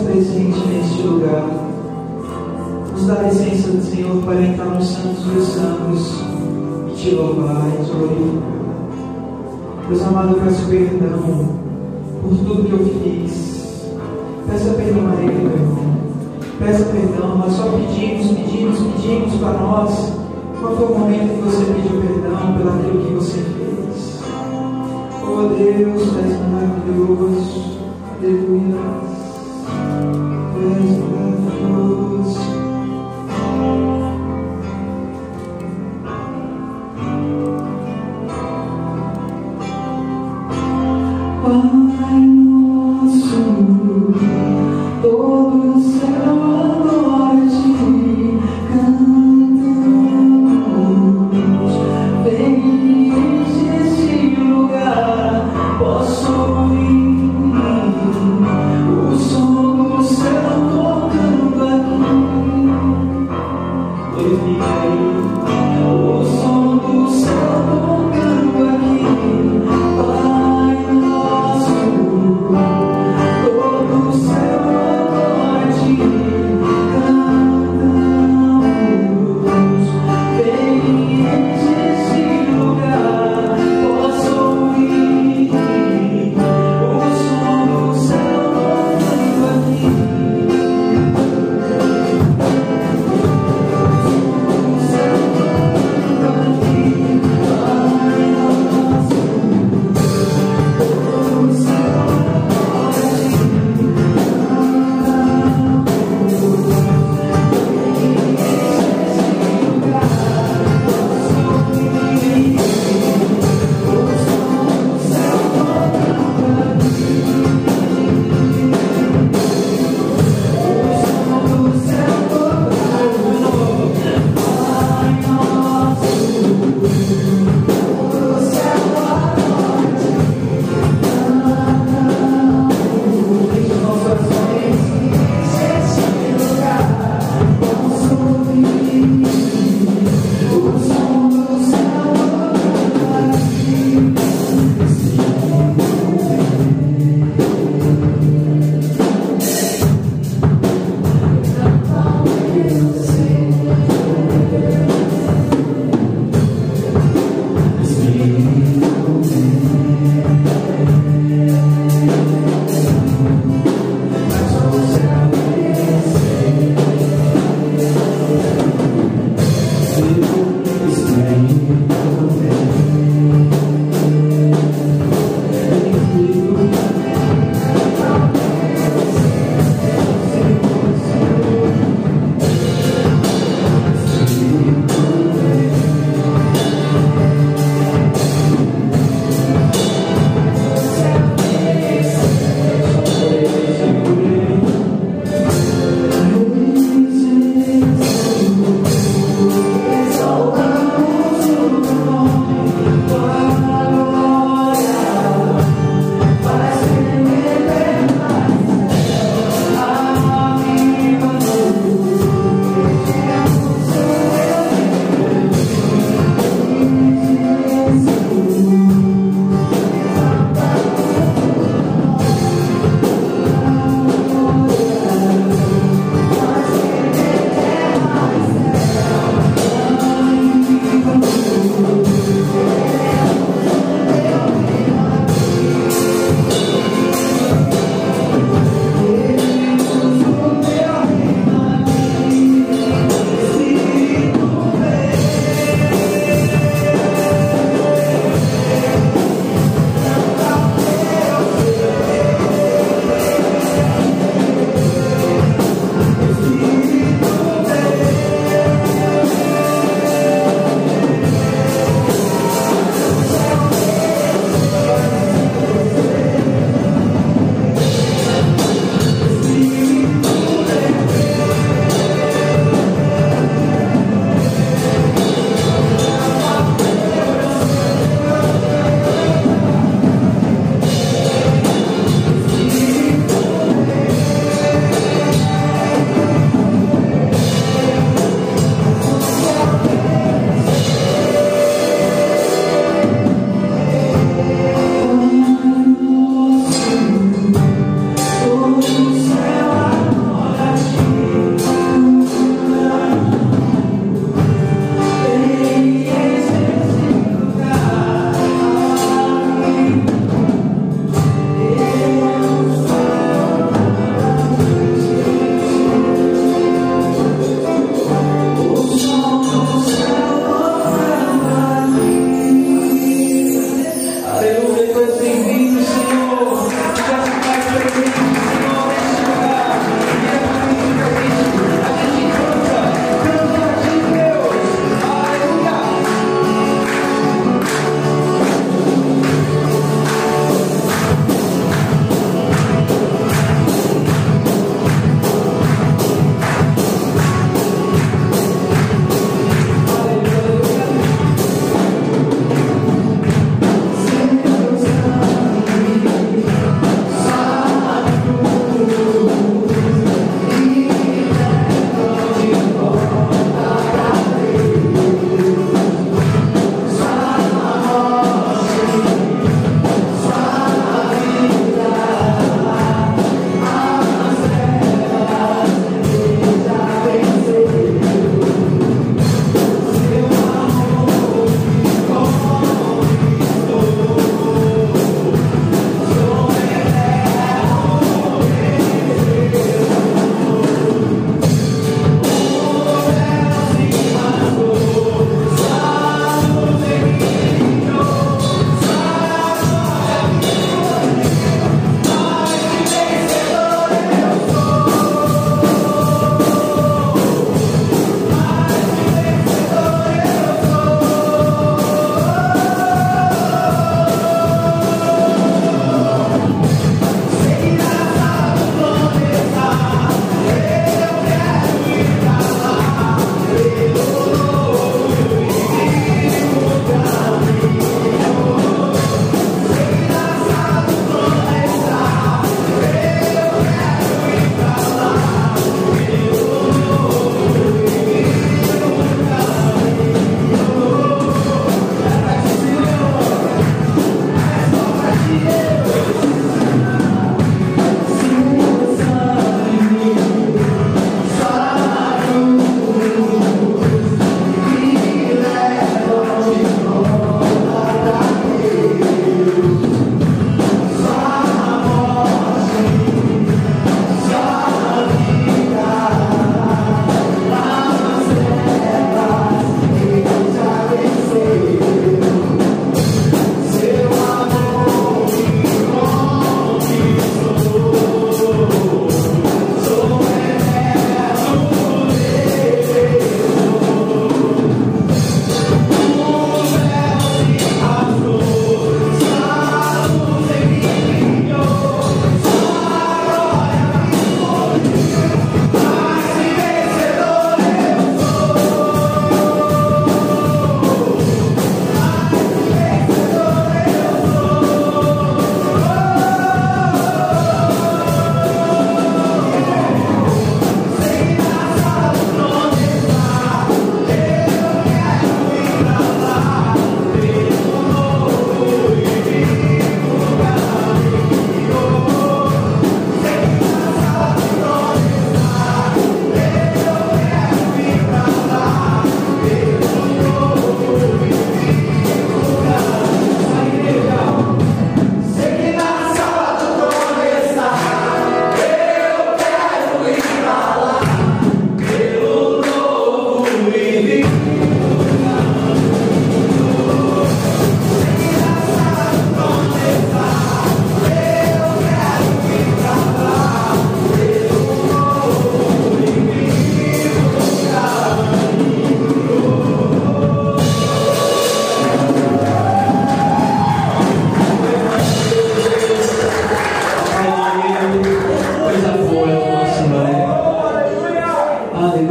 presente neste lugar. Nos dá a licença do Senhor para entrar nos santos dos santos e te louvar e te glorificar. Deus amado, eu peço perdão por tudo que eu fiz. Peça perdão a Ele, meu irmão. Peça perdão, nós só pedimos, pedimos, pedimos para nós. Qual foi o momento que você pediu perdão pelo aquilo que você fez? Oh Deus, tu és maravilhoso. Aleluia. As breath flows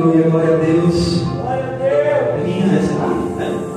Aleluia, glória a Deus. Glória a Deus. É minha né? essa aqui? É?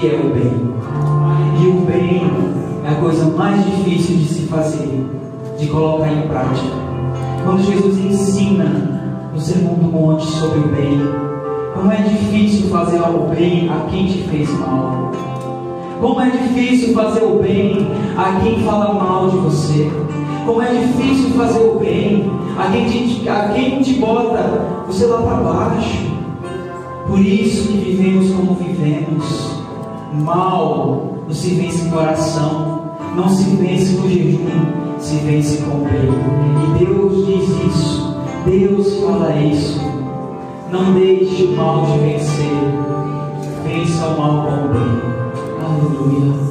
Que é o bem. E o bem é a coisa mais difícil de se fazer, de colocar em prática. Quando Jesus ensina no Sermão do Monte sobre o bem, como é difícil fazer o bem a quem te fez mal. Como é difícil fazer o bem a quem fala mal de você. Como é difícil fazer o bem a quem te, a quem te bota você lá para baixo. Por isso que vivemos como vivemos. Mal não se vence com oração, não se vence com jejum, se vence com o bem. E Deus diz isso, Deus fala isso. Não deixe o mal te vencer, vença o mal com o bem. Aleluia,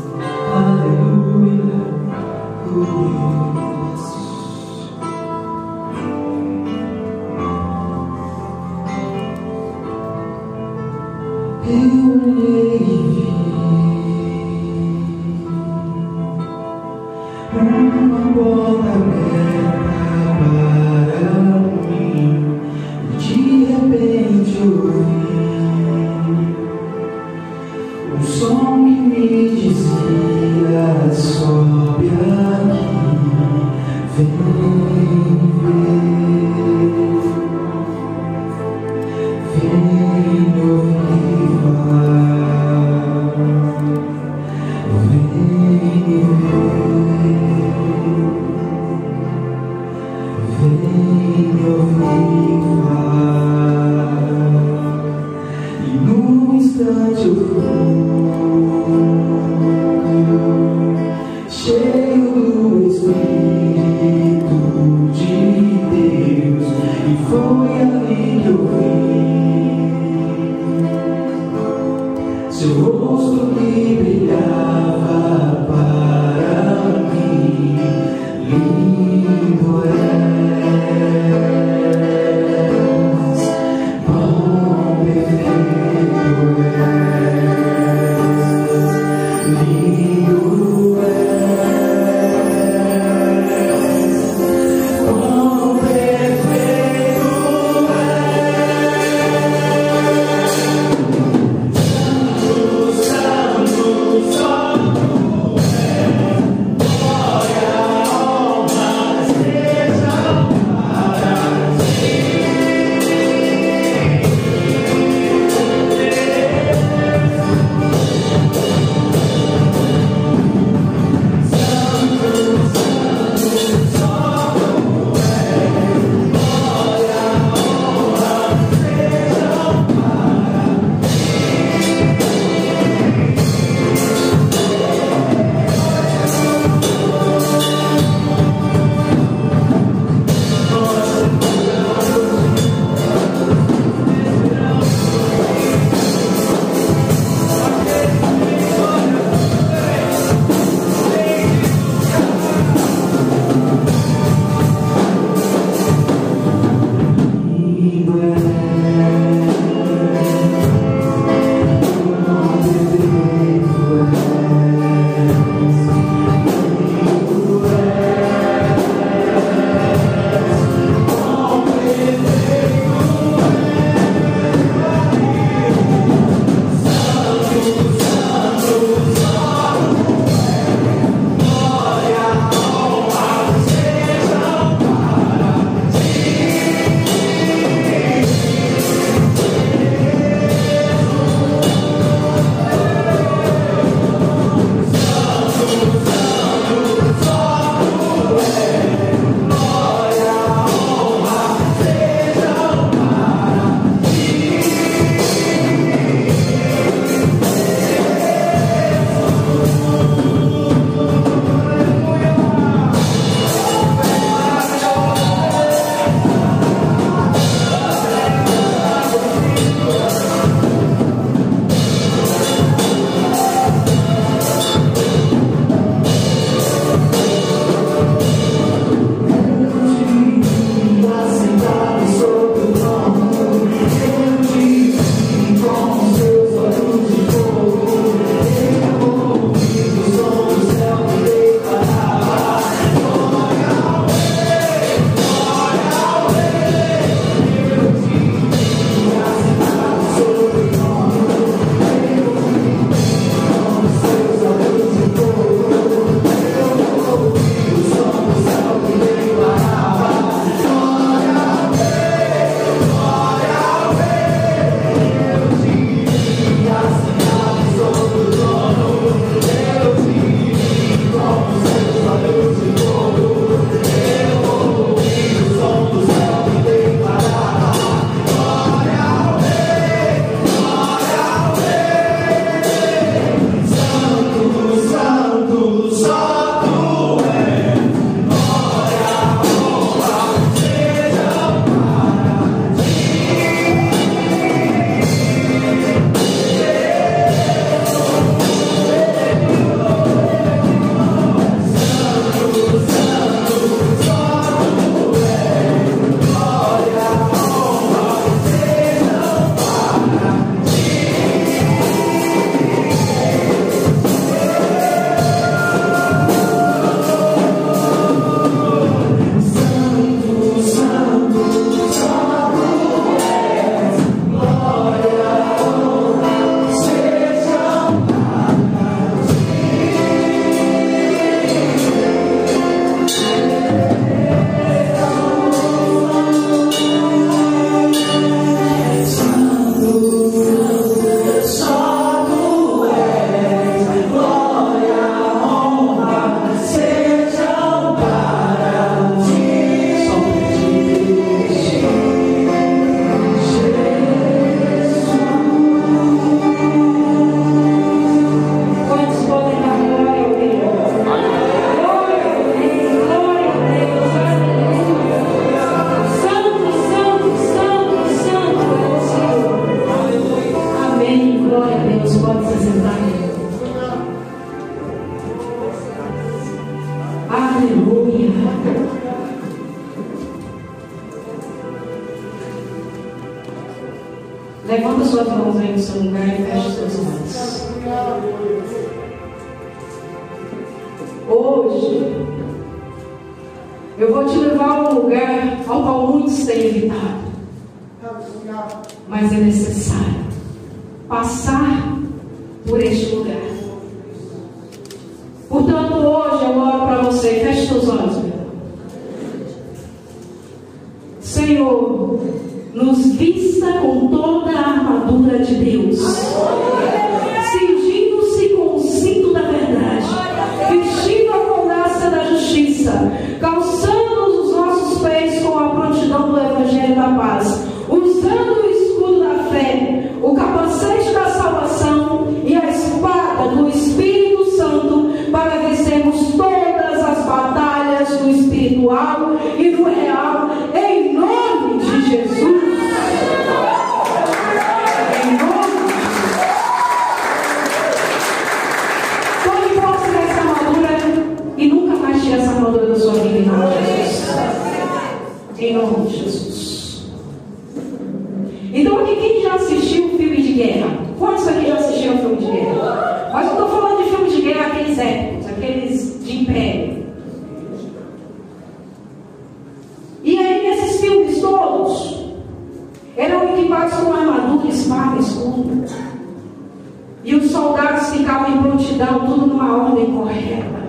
soldados ficavam em prontidão, tudo numa ordem correta.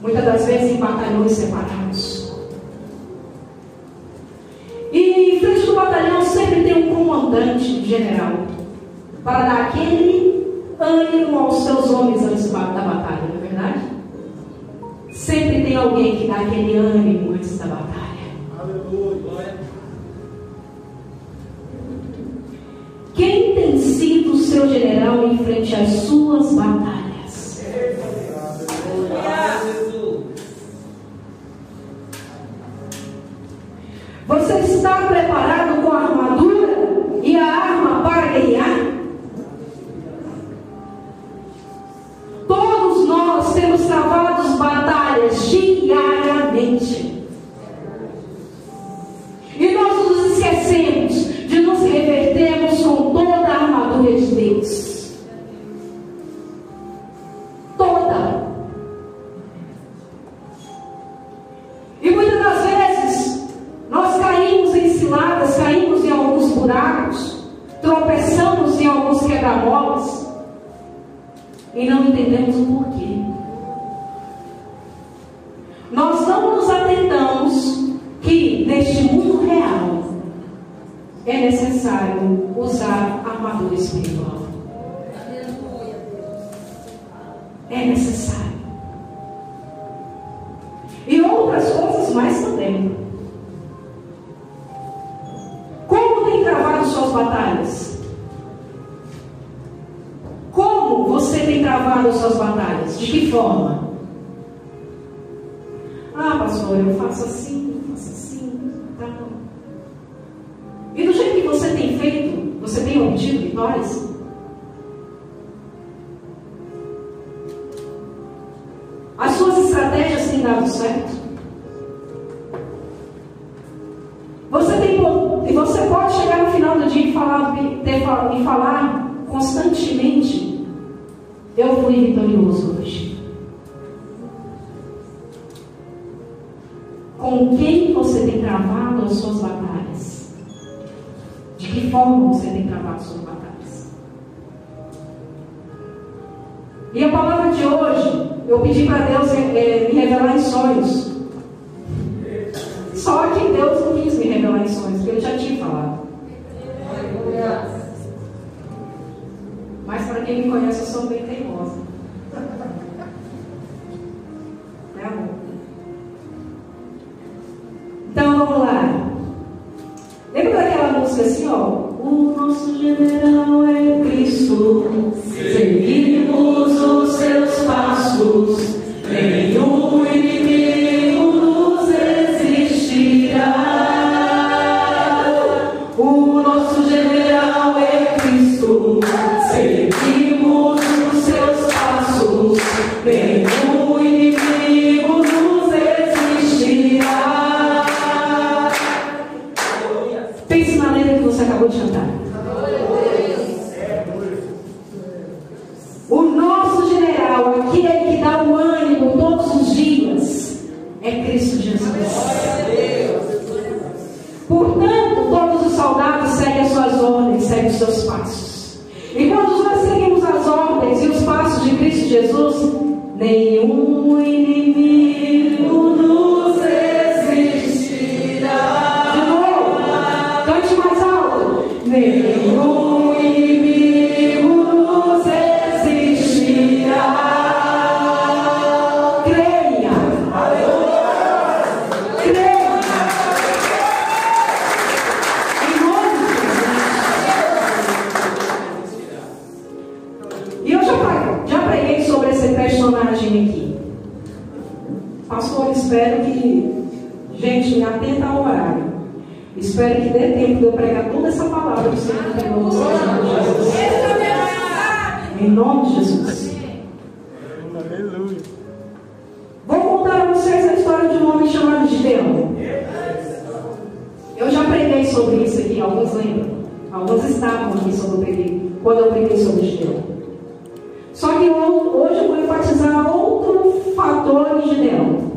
Muitas das vezes em batalhões separados. E em frente do batalhão sempre tem um comandante um general para dar aquele ânimo aos seus homens antes da batalha, não é verdade? Sempre tem alguém que dá aquele ânimo antes da batalha. Aleluia, glória seu general em frente às suas batalhas. Você está preparado com a armadura e a arma para ganhar? Todos nós temos travado batalhas diárias sobre Gideão. Só que ho- hoje eu vou enfatizar outro fator em Gideão.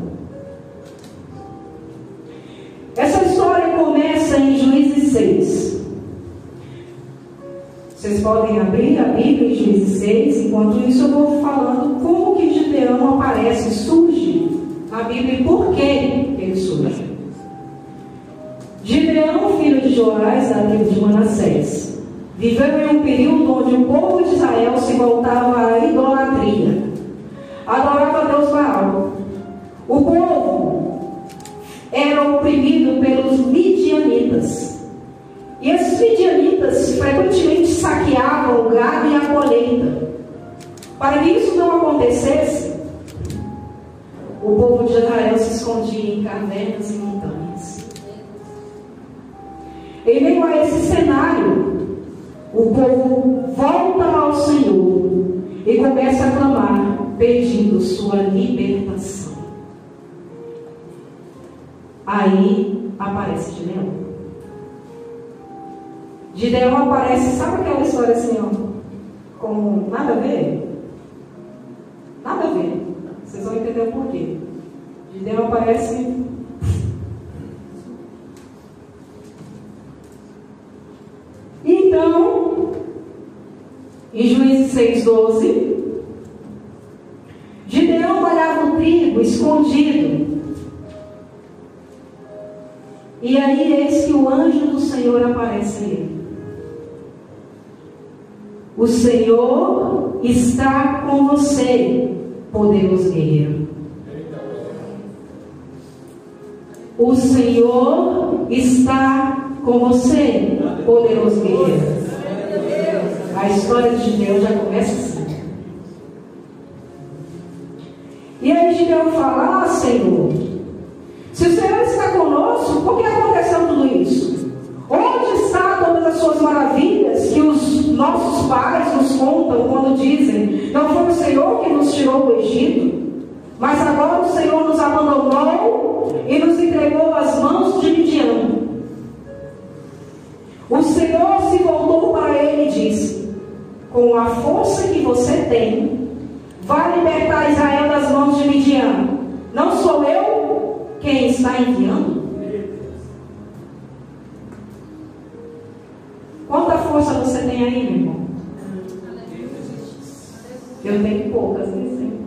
Essa história começa em Juízes 6. Vocês podem abrir a Bíblia em Juízes 6, enquanto isso eu vou falando como que Gideão aparece, surge na Bíblia e por que ele surge. Gideão, filho de Joás, da tribo de Manassés, viveu em um período onde o povo de Israel se voltava à idolatria. Adorava Deus Baal. O povo era oprimido pelos midianitas. E esses midianitas frequentemente saqueavam o gado e a colheita. Para que isso não acontecesse, o povo de Israel se escondia em cavernas e montanhas. Em meio a esse cenário, o povo volta ao Senhor e começa a clamar, pedindo sua libertação. Aí aparece Gideão. Gideão aparece, sabe aquela história assim, ó, como nada a ver? Nada a ver. Vocês vão entender o porquê. Gideão aparece Então, em Juízes 6,12, Gideão olhava o trigo escondido. E aí eis que o anjo do Senhor aparece a ele. O Senhor está com você, poderoso guerreiro. O Senhor está com você, poderoso guerreiro. A história de Gideão já começa assim. E aí Gideão fala, ah Senhor, se o Senhor está conosco, por que aconteceu tudo isso? Onde está todas as suas maravilhas que os nossos pais nos contam quando dizem, não foi o Senhor que nos tirou do Egito? Mas agora o Senhor nos abandonou e nos entregou às mãos de Midian. O Senhor se voltou para ele e disse: Com a força que você tem, vai libertar Israel das mãos de Midian. Não sou eu quem está enviando? Quanta força você tem aí, meu irmão? Eu tenho poucas, nem sei.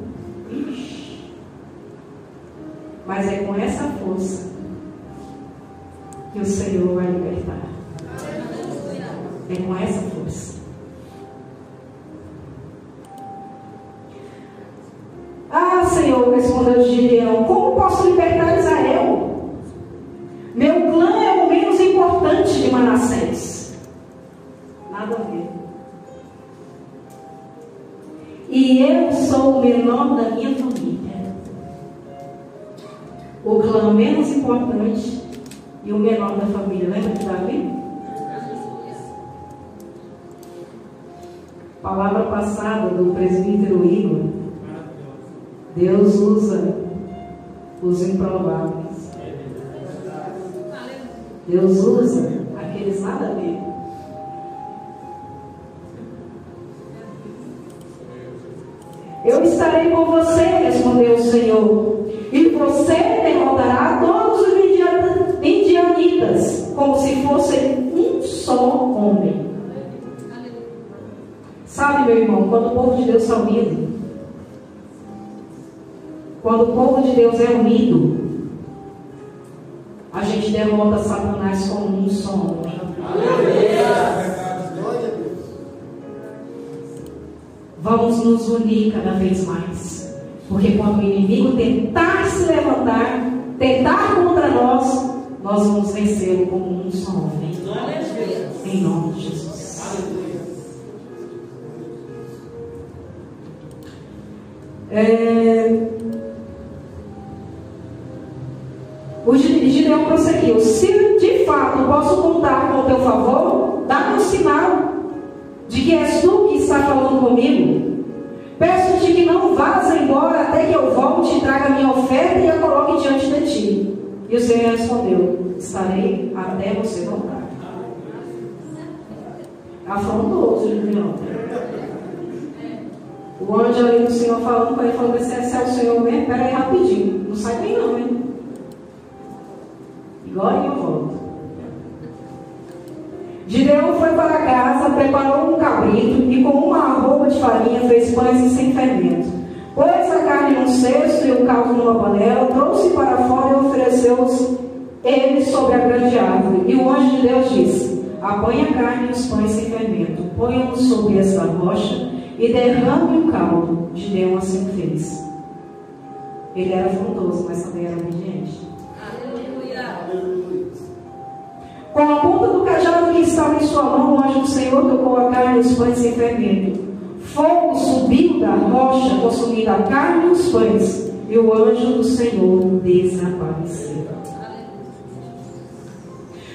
Ixi. Mas é com essa força que o Senhor vai libertar. É com essa força. Senhor, respondeu Gideão, como posso libertar Israel? Meu clã é o menos importante de Manassés. Nada a ver. E eu sou o menor da minha família. O clã menos importante e o menor da família. Lembra de Davi? Palavra passada do presbítero Igor. Deus usa os improváveis. Deus usa aqueles nada a. Eu estarei com você, respondeu o Senhor, e você derrotará todos os midianitas como se fossem um só homem. povo de Deus está unido. Quando o povo de Deus é unido, a gente derrota Satanás como um só homem. Vamos nos unir cada vez mais. Porque quando o inimigo tentar se levantar, tentar contra nós, nós vamos vencê-lo como um só homem. Em nome de Jesus. É... O Gideão prosseguiu: Se de fato posso contar com o teu favor, dá-me um sinal de que és tu que está falando comigo. Peço-te que não vás embora até que eu volte e traga minha oferta e a coloque diante de ti. E o Senhor respondeu: Estarei até você voltar. Afrontoso, Gideão. O anjo ali do Senhor falando com ele, falando: Esse é o Senhor mesmo? Pera aí rapidinho. Não sai bem, não, hein? Agora eu volto. Gideão foi para casa, preparou um cabrito e com uma arroba de farinha fez pães sem fermento. Pôs a carne num cesto e o caldo numa panela, trouxe para fora e ofereceu-os ele sobre a grande árvore. E o anjo de Deus disse: Apanhe a carne e os pães sem fermento, ponham-nos sobre esta rocha e derrame o caldo. Gideão assim fez. Ele era afrontoso, mas também era obediente. Com a ponta do cajado que estava em sua mão, o anjo do Senhor tocou a carne e os pães sem fermento. Fogo subiu da rocha, consumindo a carne e os pães, e o anjo do Senhor desapareceu.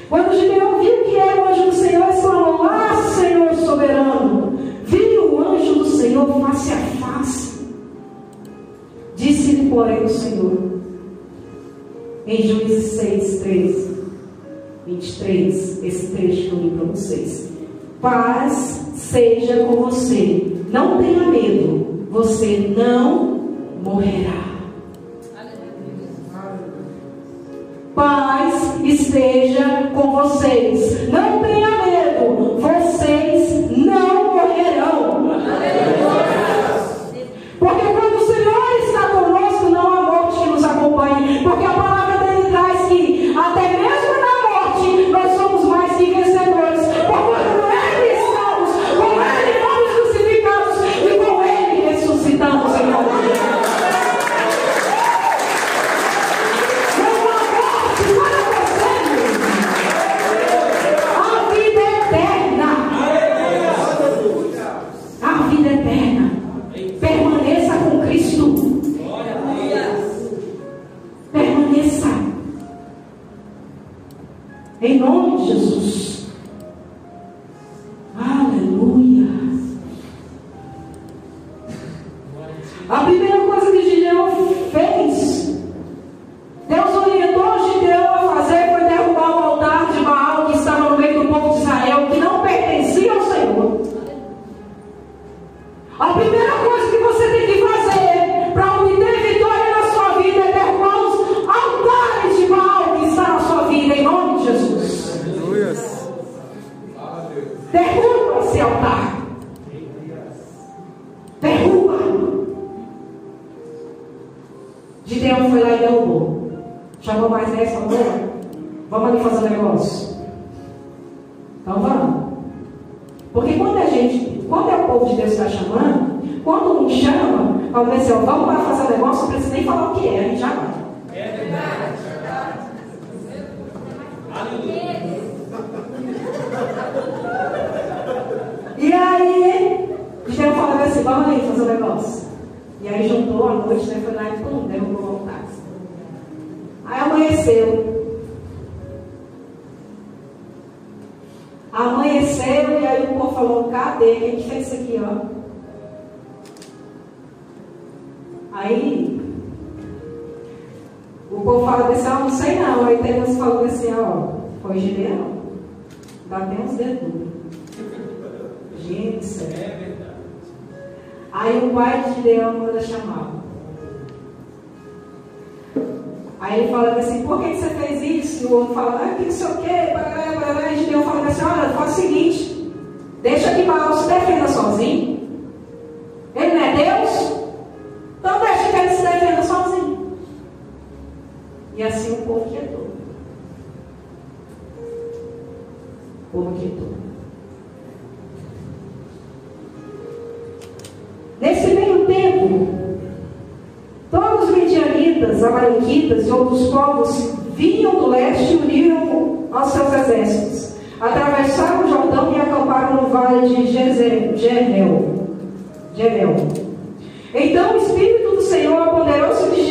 Quando Gideão viu que era o anjo do Senhor, exclamou: Ah, Senhor soberano! Viu o anjo do Senhor face a face. Disse-lhe, porém, o Senhor, em Juízes 6, 13. 23, esse trecho que eu li para vocês. Paz seja com você. Não tenha medo. Você não morrerá. Paz esteja com vocês. Não tenha medo. Vocês não morrerão. Porque quando o Senhor está conosco, não há morte que nos acompanhe. Porque a palavra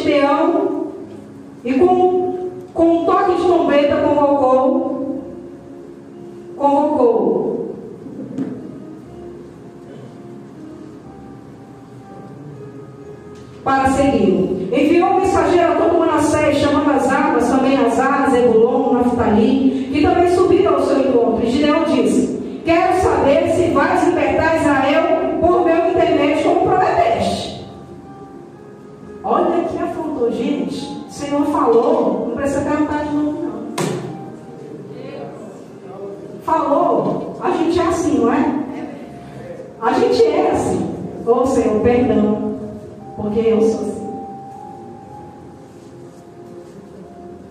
Gideão e com, com um toque de trombeta convocou, convocou para segui-lo. Enviou um mensageiro a todo Manassés, chamando as armas, também as armas, Ebulon, Naftali, que também subiram ao seu encontro. E Gideão disse: Quero saber se vais libertar Israel por meu intermédio, Olha que afrontou, gente. O Senhor falou, não precisa perguntar de novo, não. Falou, a gente é assim, não é? A gente é assim. Ô oh, Senhor, perdão porque eu sou assim.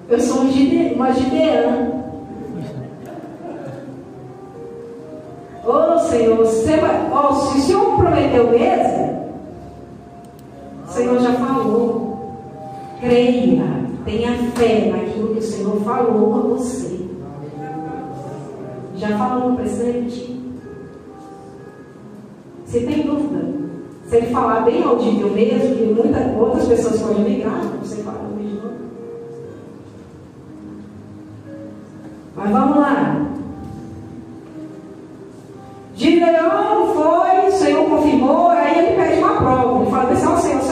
Eu sou uma gideã. Ô oh, Senhor, você vai, oh, se o Senhor prometeu mesmo, o Senhor já falou. Creia, tenha fé naquilo que o Senhor falou a você. Já falou no presente? Você tem dúvida? Se ele falar bem audível mesmo, que muitas outras pessoas podem ligar, você fala mesmo. Mas vamos lá. Gideão foi, o Senhor confirmou, aí ele pede uma prova. Ele fala ó Senhor,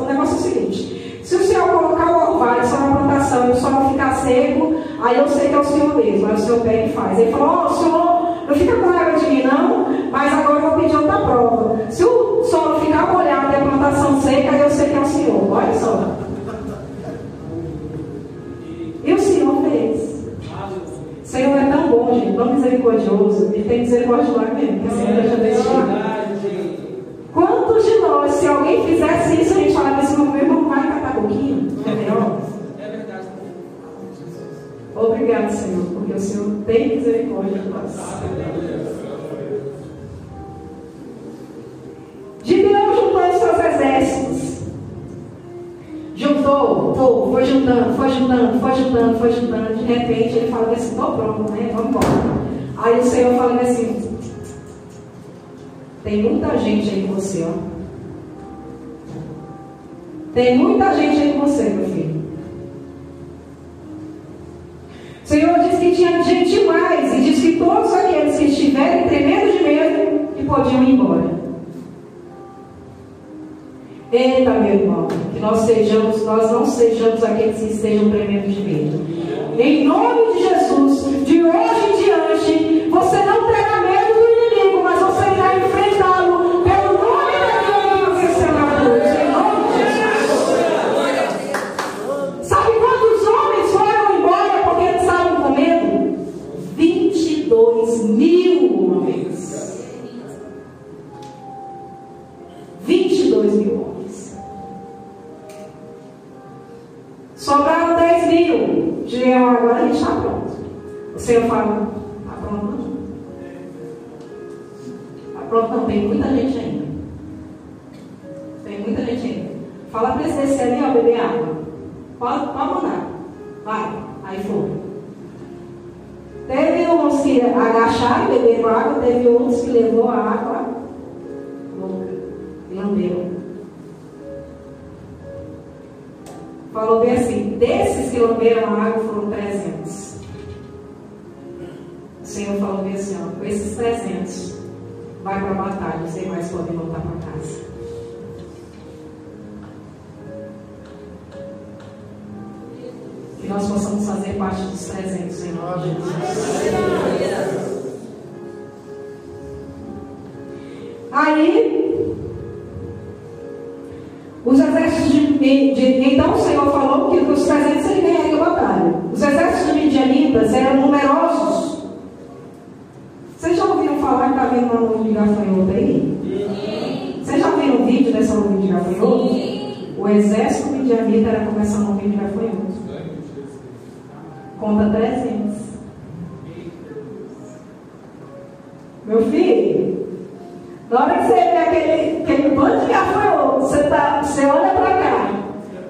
o negócio é o seguinte, se o Senhor colocar o orvalho só na plantação e o solo ficar seco, aí eu sei que é o Senhor mesmo, aí o Senhor pega e faz. Ele falou, ó oh, Senhor, não fica com raiva de mim não, mas agora eu vou pedir outra prova. Se o solo ficar molhado e a plantação seca, eu sei que é o Senhor. Olha só. E o Senhor fez. O Senhor é tão bom, gente, tão misericordioso. E tem nós mesmo, que o Senhor deixa desistir. Se alguém fizesse isso, a gente falava assim, meu irmão, vai catar pouquinho? É melhor? É verdade. Obrigado, Senhor, porque o Senhor tem misericórdia de nós. Gideão juntou os seus exércitos. Juntou, pô, foi juntando, foi juntando, foi juntando, foi juntando. De repente ele fala assim: estou pronto, né? Vamos embora. Aí o Senhor fala assim: tem muita gente aí com você, ó. Tem muita gente aí com você, meu filho. O Senhor disse que tinha gente demais e disse que todos aqueles que estiverem tremendo de medo que podiam ir embora. Eita, meu irmão, que nós sejamos, nós não sejamos aqueles que estejam tremendo de medo. Em nome de Jesus, de hoje em diante, você não terá Gideão, agora gente está pronto. O Senhor fala, está pronto não? Está pronto não, tem muita gente ainda. Tem muita gente ainda. Fala para esse descer ali, ó, beber água. Pode, pode mandar. Vai. Aí foi. Teve uns que agacharam e beberam água, teve outros que levou a água louca e lamberam. Falou bem assim: desses que lamberam a água foram 300. O Senhor falou bem assim: ó, com esses 300, vai para a batalha, os demais podem voltar para casa. Que nós possamos fazer parte dos 300 em nome de Jesus. Aí, os exércitos de, de, Então o Senhor falou que os 300 ele ganharia a batalha. Os exércitos de Midianitas eram numerosos. Vocês já ouviram falar que está vindo uma mão de gafanhoto aí? Vocês já viram exército midianita era começar a ouvir de gafanhoto. Conta 300. Meu filho, na hora que você vê aquele, aquele bando de gafanhoto, você, tá, você olha para cá,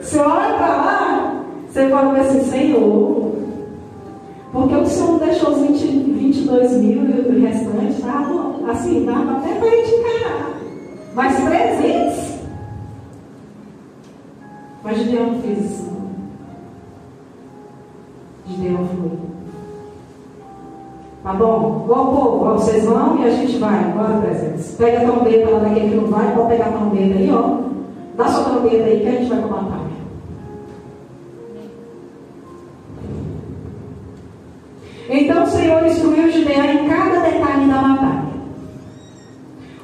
você olha para lá, você fala assim, Senhor, porque o Senhor não deixou os 20, 22 mil e o restante, tá? Assim, dava até para encarar. Mas 300? Mas Gideão não fez isso. Gideão foi. Tá bom? Bom povo, vocês vão e a gente vai. Bora, presentes. Pega a trombeta lá daquele que não vai, pode pegar a trombeta aí, ó. Dá sua trombeta aí que a gente vai para a batalha. Então o Senhor instruiu Gideão em cada detalhe da batalha.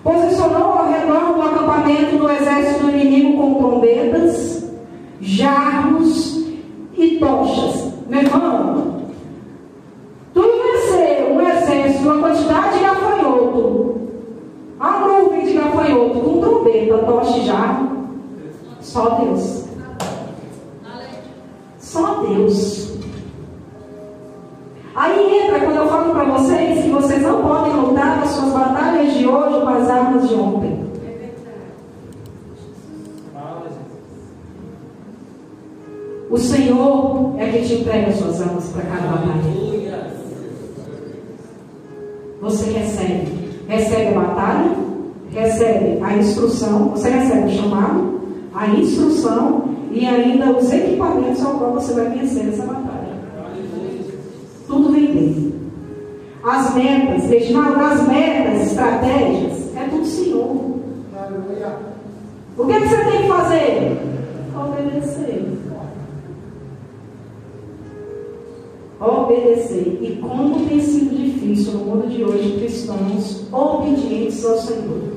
Posicionou ao redor do acampamento do exército do inimigo com trombetas, jarros e tochas. Meu irmão, tu vencer um exército, uma quantidade de gafanhoto, a nuvem de gafanhoto com trombeta, tocha e jarro, só Deus. Só Deus. Aí entra quando eu falo para vocês que vocês não podem lutar as suas batalhas de hoje com as armas de ontem. O Senhor é que te entrega as suas armas para cada batalha. Você recebe. Recebe a batalha, recebe a instrução, você recebe o chamado, a instrução e ainda os equipamentos ao qual você vai vencer essa batalha. Tudo vem dele. As metas, Reginaldo, as metas, estratégias, é tudo Senhor. O que, é que você tem que fazer? Obedecer. Obedecer. E como tem sido difícil no mundo de hoje, cristãos obedientes ao Senhor.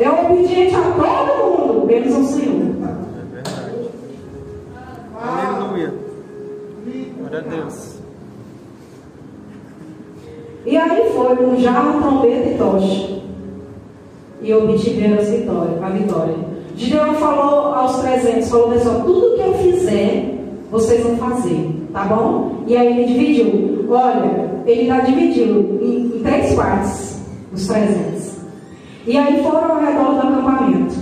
É obediente a todo mundo, menos ao Senhor. É verdade. Aleluia. Glória a Deus. E aí foi com jarro, trombeta e tocha. E obtiveram as vitórias, a vitória. Gideon falou aos 300, falou, pessoal, tudo que eu fizer, vocês vão fazer, tá bom? E aí ele dividiu. Olha, ele está dividido em, em três partes, os 300. E aí foram ao redor do acampamento.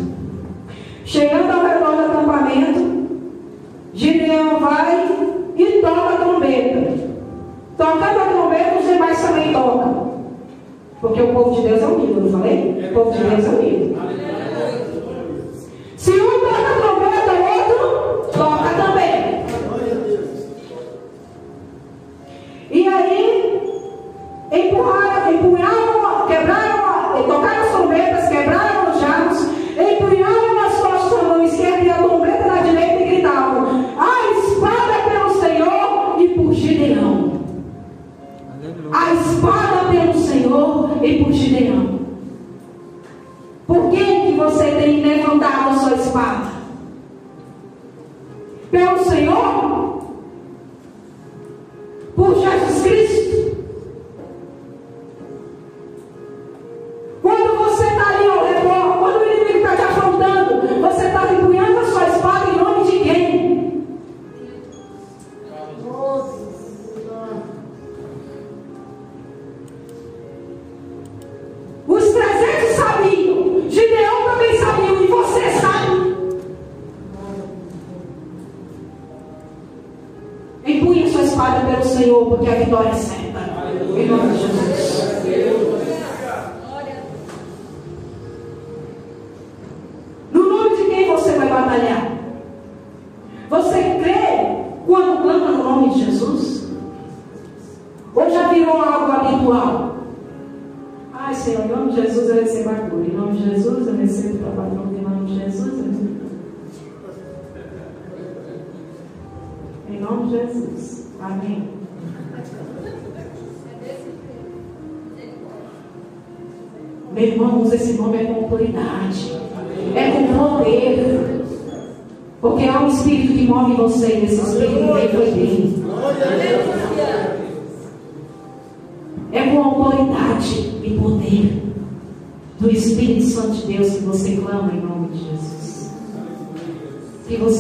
Chegando ao redor do acampamento, Gideão vai e toca a trombeta. Tocando a trombeta, os demais também tocam. Porque o povo de Deus é unido, não falei? O povo de Deus é unido. Se um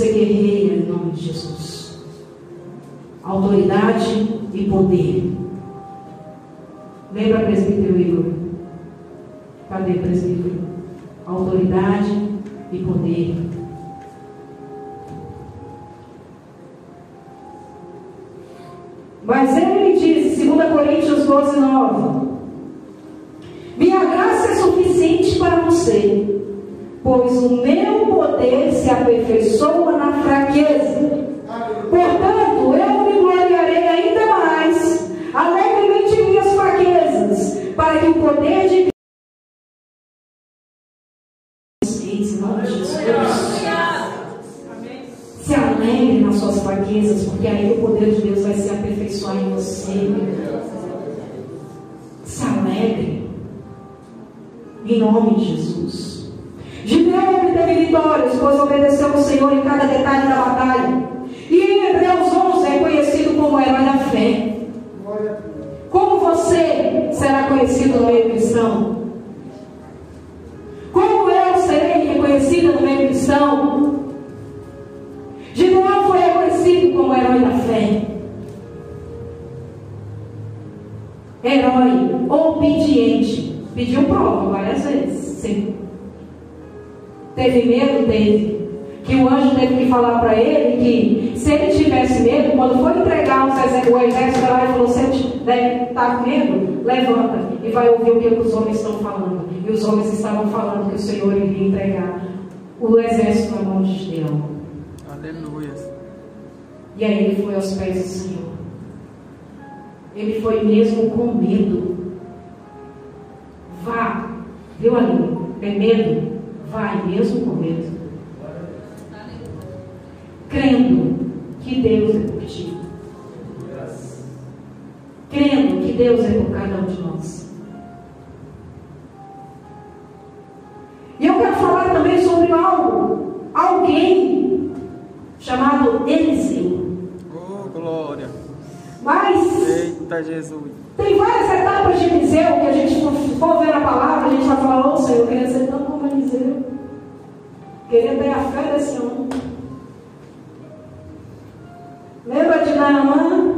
você guerreia em nome de Jesus. Autoridade e poder. Lembra, presbítero Igor? Cadê, presbítero? Autoridade e poder. Mas ele diz, 2 Coríntios 12, 9: Minha graça é suficiente para você, pois o meu poder se aperfeiçoa na fraqueza. Portanto, eu me gloriarei ainda mais, alegremente em minhas fraquezas, para que o poder de se alegre nas suas fraquezas, porque aí o poder de Deus vai se aperfeiçoar em você. Se alegre. Em nome de Jesus. Obedeceu ao Senhor em cada detalhe da batalha. E em Hebreus 11 é conhecido como herói da fé. Como você será conhecido no meio cristão? Como eu serei reconhecida no meio cristão? Gideão foi reconhecido como herói da fé. Herói obediente. Pediu prova várias vezes. Sim. Teve medo? Teve. O anjo teve que falar para ele que se ele tivesse medo, quando for entregar o exército, exército lá, ele falou: se ele deve estar com medo, levanta e vai ouvir o que os homens estão falando. E os homens estavam falando que o Senhor iria entregar o exército na mão de Gideão. Aleluia. E aí ele foi aos pés do Senhor. Ele foi mesmo com medo. Vá. Viu ali? Tem medo? Vai mesmo com medo. Crendo que Deus é por ti. Crendo que Deus é por cada um de nós. E eu quero falar também sobre algo. Alguém chamado Eliseu. Oh, glória. Mas Eita Jesus. tem várias etapas de Eliseu que a gente for- ver na palavra, a gente vai falar, ô Senhor, eu queria ser tão como Eliseu. Queria ter a fé desse homem. Lembra de Naamã?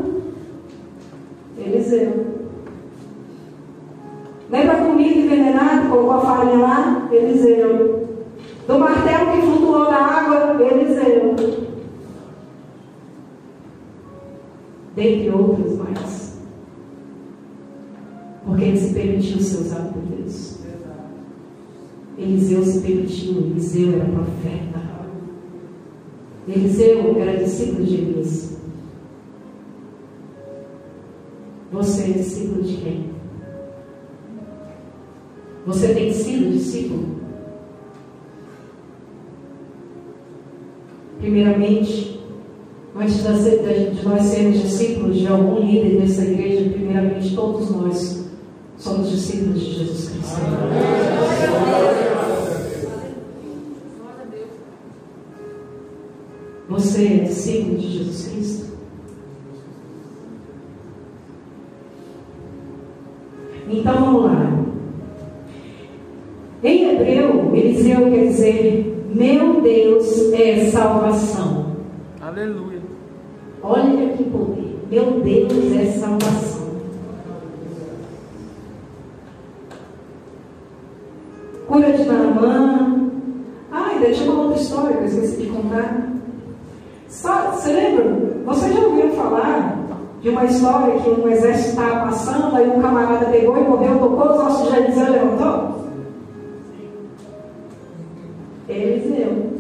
Eliseu. Lembra a comida envenenada, colocou a farinha lá? Eliseu. Do martelo que flutuou na água? Eliseu. Dentre outras mais. Porque ele se permitiu ser usado por Deus. Eliseu se permitiu, Eliseu era profeta. Eliseu era discípulo de Elias. Você é discípulo de quem? Você tem sido discípulo? Primeiramente, antes de nós- sermos discípulos de algum líder dessa igreja, primeiramente todos nós somos discípulos de Jesus Cristo. Você é discípulo de Jesus Cristo? Eliseu quer dizer: Meu Deus é salvação. Aleluia. Olha que poder. Meu Deus é salvação. Cura de Naamã. Ai, deixa uma outra história que eu esqueci de contar. Só- Você lembra? Você já ouviu falar de uma história que um exército estava passando, aí um camarada pegou e morreu, tocou os ossos de Eliseu e levantou? Eliseu.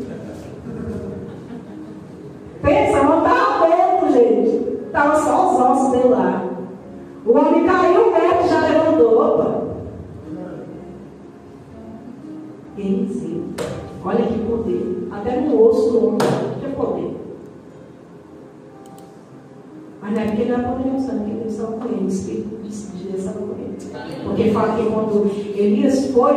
Pensa, não estava morto, gente. Estava só os ossos dele lá. O homem caiu perto e já levantou. Opa. Eliseu. Olha que poder. Até no osso do homem. Que poder. Mas não é porque não é poderoso, não, porque Deus estava com ele. O Espírito de Deus ele. Porque fala que quando Elias foi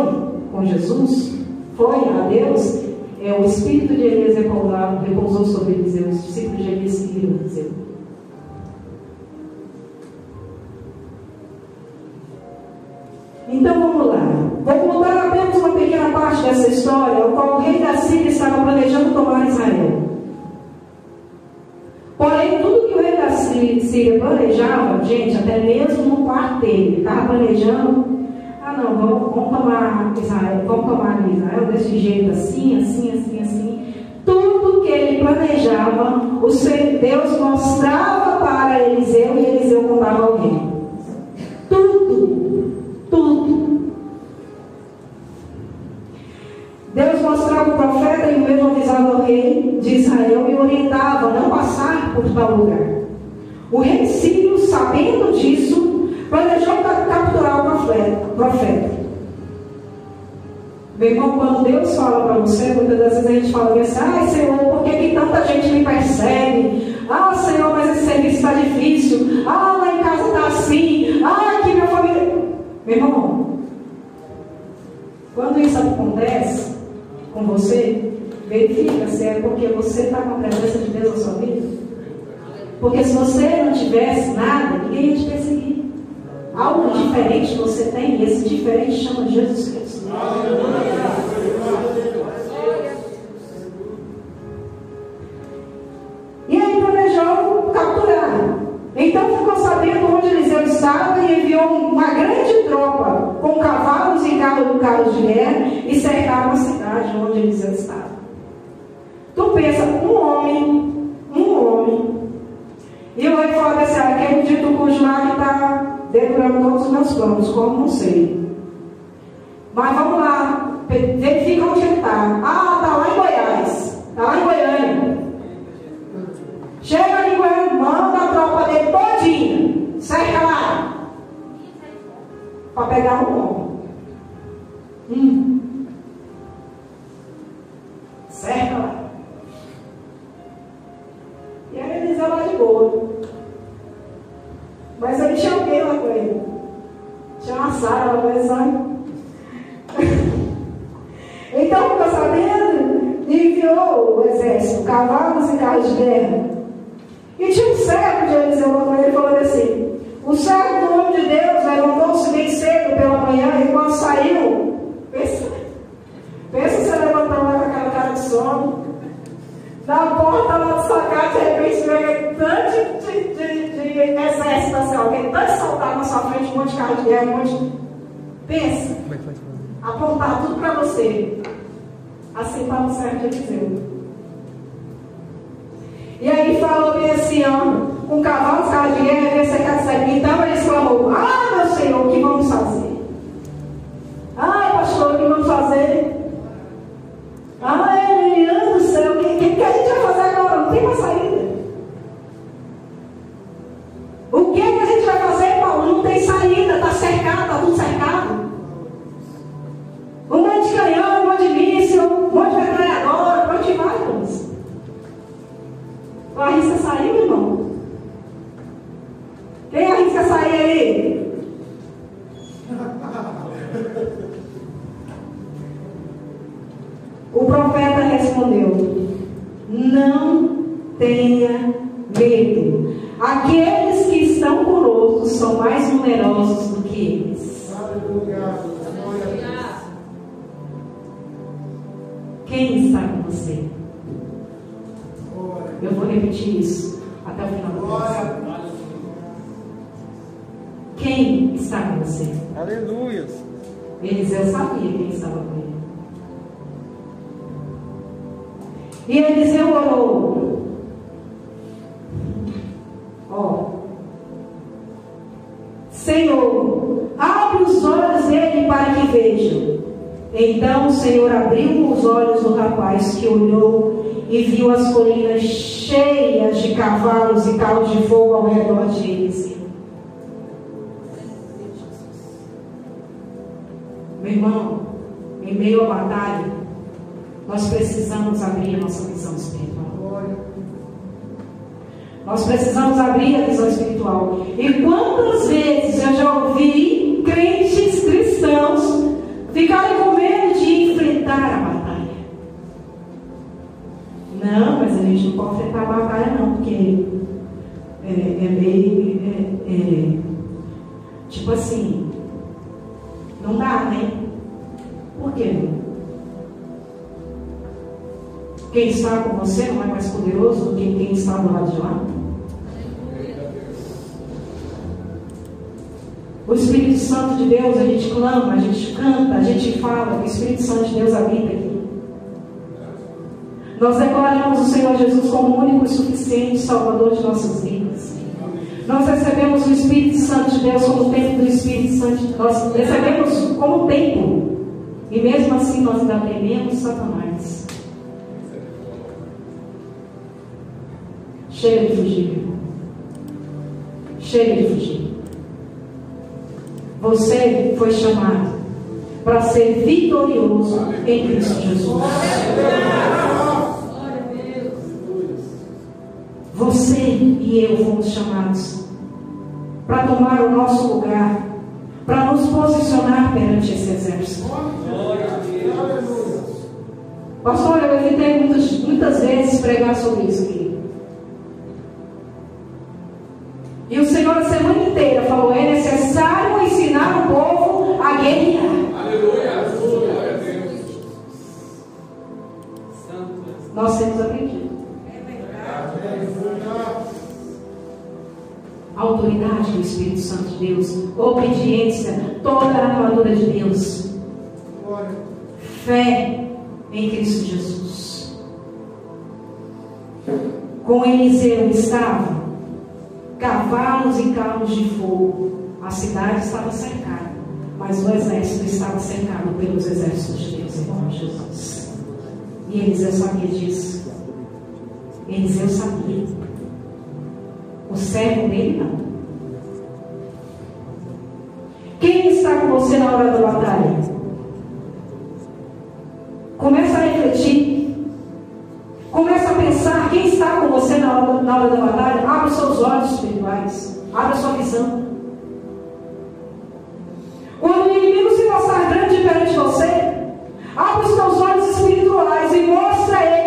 com Jesus, foi a Deus, é, o Espírito de Elias repousou, repousou sobre Eliseu. Os discípulos de Elias seguiram Eliseu. Então vamos lá. Vou contar apenas uma pequena parte dessa história, o qual o rei da Síria estava planejando tomar Israel. Porém, tudo que o rei da Síria planejava, gente, até mesmo no quarto dele, ele estava planejando, não, vamos, vamos tomar Israel, vamos tomar Israel desse jeito assim, assim, assim, assim. Tudo que ele planejava, o Senhor Deus mostrava para Eliseu e Eliseu contava rei. Tudo, tudo. Deus mostrava o profeta e o avisava ao rei de Israel e orientava a não passar por tal lugar. O rei Sírio, sabendo disso, profeta. Meu irmão, quando Deus fala para você, muitas das vezes a gente fala assim, ai Senhor, por que, que tanta gente me persegue? Ah, Senhor, mas esse serviço está difícil. Ah, lá em casa está assim. Ah, aqui minha família. Meu irmão, quando isso acontece com você, verifica se é porque você está com a presença de Deus na sua vida. Porque se você não tivesse nada, ninguém ia te perseguir. Algo diferente você tem, e esse diferente chama Jesus Cristo. E aí planejou capturar. Então ficou sabendo onde Eliseu estava e enviou uma grande tropa com cavalos e carros de guerra e cercaram a cidade onde Eliseu estava. Tu pensa, um homem, um homem, e o rei fala assim, ah, aquele dito cujo nome está decorando todos os meus planos, como não sei. Mas vamos lá, verifica onde ele está. Ah, está lá em Goiás, está lá em Goiânia. Chega em Goiânia, manda a tropa dele todinha, cerca lá, para pegar um homem. Hum. Cerca lá. E aí Eliseu lá de boa. Mas alguém lá com ele. Tinha uma Sara lá com ele, Então, ficou sabendo, enviou o exército, cavalos e carros de guerra. E tinha um servo de Eliseu com ele falando assim: O servo do homem de Deus levantou-se bem cedo pela manhã e quando saiu, pensa, pensa você levantando lá com aquela cara de sono, na porta lá do sacado, de repente vem tanto de, de, de, exército assim, alguém tanto saltar na sua frente, um monte de carro de guerra, um monte de. Pensa. Apontar tudo para você. Assim para o servo de Eliseu. E aí falou bem assim, ó, com cavalos, carro de guerra, vem cercado de serpente. Então ele exclamou: Ah, meu Senhor, o que vamos fazer? Ah, pastor, o que vamos fazer? Ah, Eliane do céu, o que, que, a gente vai fazer agora? Não tem mais saída. O que, que a gente vai fazer, Paulo? Não tem saída, está cercado, está tudo cercado. Um monte de canhão, um monte de míssil, um monte de metralhadora, para onde vai, irmãos? Tu arrisca sair, meu irmão? Quem arrisca sair aí? O profeta respondeu: Não tenha medo. Aqueles que estão conosco são mais numerosos do que eles. Quem está com você? Eu vou repetir isso até o final do curso. Quem está com você? Aleluia. Eliseu sabia quem estava com ele. E Eliseu orou. Ó. Senhor, abre os olhos dele para que veja. Então o Senhor abriu os olhos do rapaz que olhou e viu as colinas cheias de cavalos e carros de fogo ao redor de eles. Meu irmão, em meio à batalha, nós precisamos abrir a nossa visão espiritual. Nós precisamos abrir a visão espiritual. E quantas vezes eu já ouvi crentes cristãos ficarem com medo de enfrentar a batalha? Não, mas a gente não pode enfrentar a batalha, não, porque é, é meio. É, é, tipo assim, Quem está com você não é mais poderoso do que quem está do lado de lá? O Espírito Santo de Deus, a gente clama, a gente canta, a gente fala, o Espírito Santo de Deus habita aqui. Nós declaramos o Senhor Jesus como único e suficiente Salvador de nossas vidas. Nós recebemos o Espírito Santo de Deus como templo do Espírito Santo. Nós recebemos como templo. E mesmo assim nós ainda tememos Satanás. Chega de fugir. Chega de fugir. Você foi chamado para ser vitorioso em Cristo Jesus. Você e eu fomos chamados para tomar o nosso lugar, para nos posicionar perante esse exército. Pastor, eu evitei muitas, muitas vezes pregar sobre isso aqui. Inteira falou: é necessário ensinar o povo a guerrear. Aleluia. Nós temos aprendido. autoridade do Espírito Santo de Deus, obediência, toda a armadura de Deus, fé em Cristo Jesus. Com Eliseu estavam cavalos e carros de fogo. A cidade estava cercada, mas o exército estava cercado pelos exércitos de Deus, irmão Jesus. E Eliseu sabia disso. Eliseu sabia. O servo dele não. Quem está com você na hora da batalha? Começa a refletir. Começa a pensar quem está com você na hora, na hora da batalha. Abra os seus olhos espirituais. Abra a sua visão. Quando o inimigo se mostrar grande perante você, abra os seus olhos espirituais e mostra ele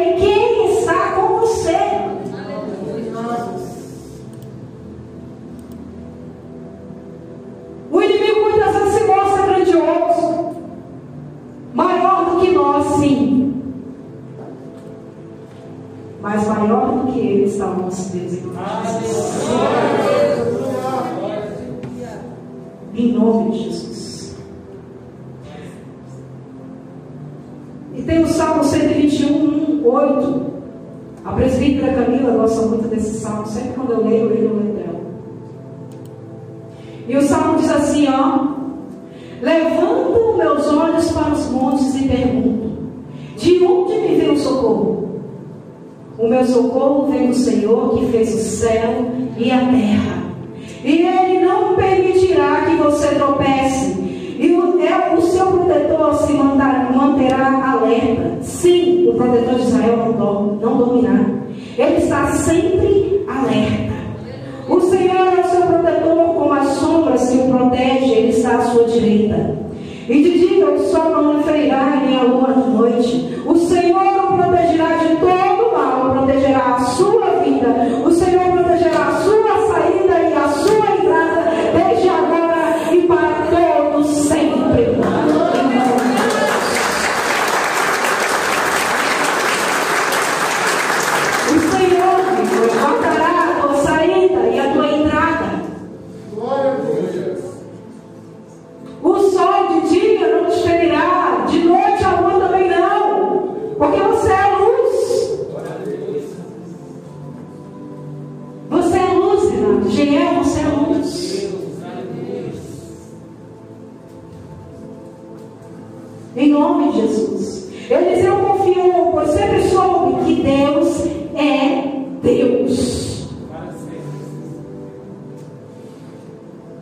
maior do que ele está o nosso Deus em Em nome de Jesus. E tem o Salmo 121, 8. A presbítera Camila gosta muito desse salmo. Sempre quando eu leio, eu leio, dela. E o salmo diz assim: ó. Levanto meus olhos para os montes e pergunto: De onde me vem o socorro? O meu socorro vem do Senhor que fez o céu e a terra. E Ele não permitirá que você tropece. E o, é, o seu protetor se mandar, manterá alerta. Sim, o protetor de Israel não, dorme, não dormirá. Ele está sempre alerta. O Senhor é o seu protetor, como as sombras que o protege, Ele está à sua direita. E de dia o sol não lhe ferirá, nem a lua de noite. O Senhor o protegerá de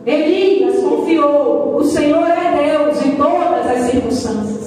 Elias confiou, o Senhor é Deus em todas as circunstâncias.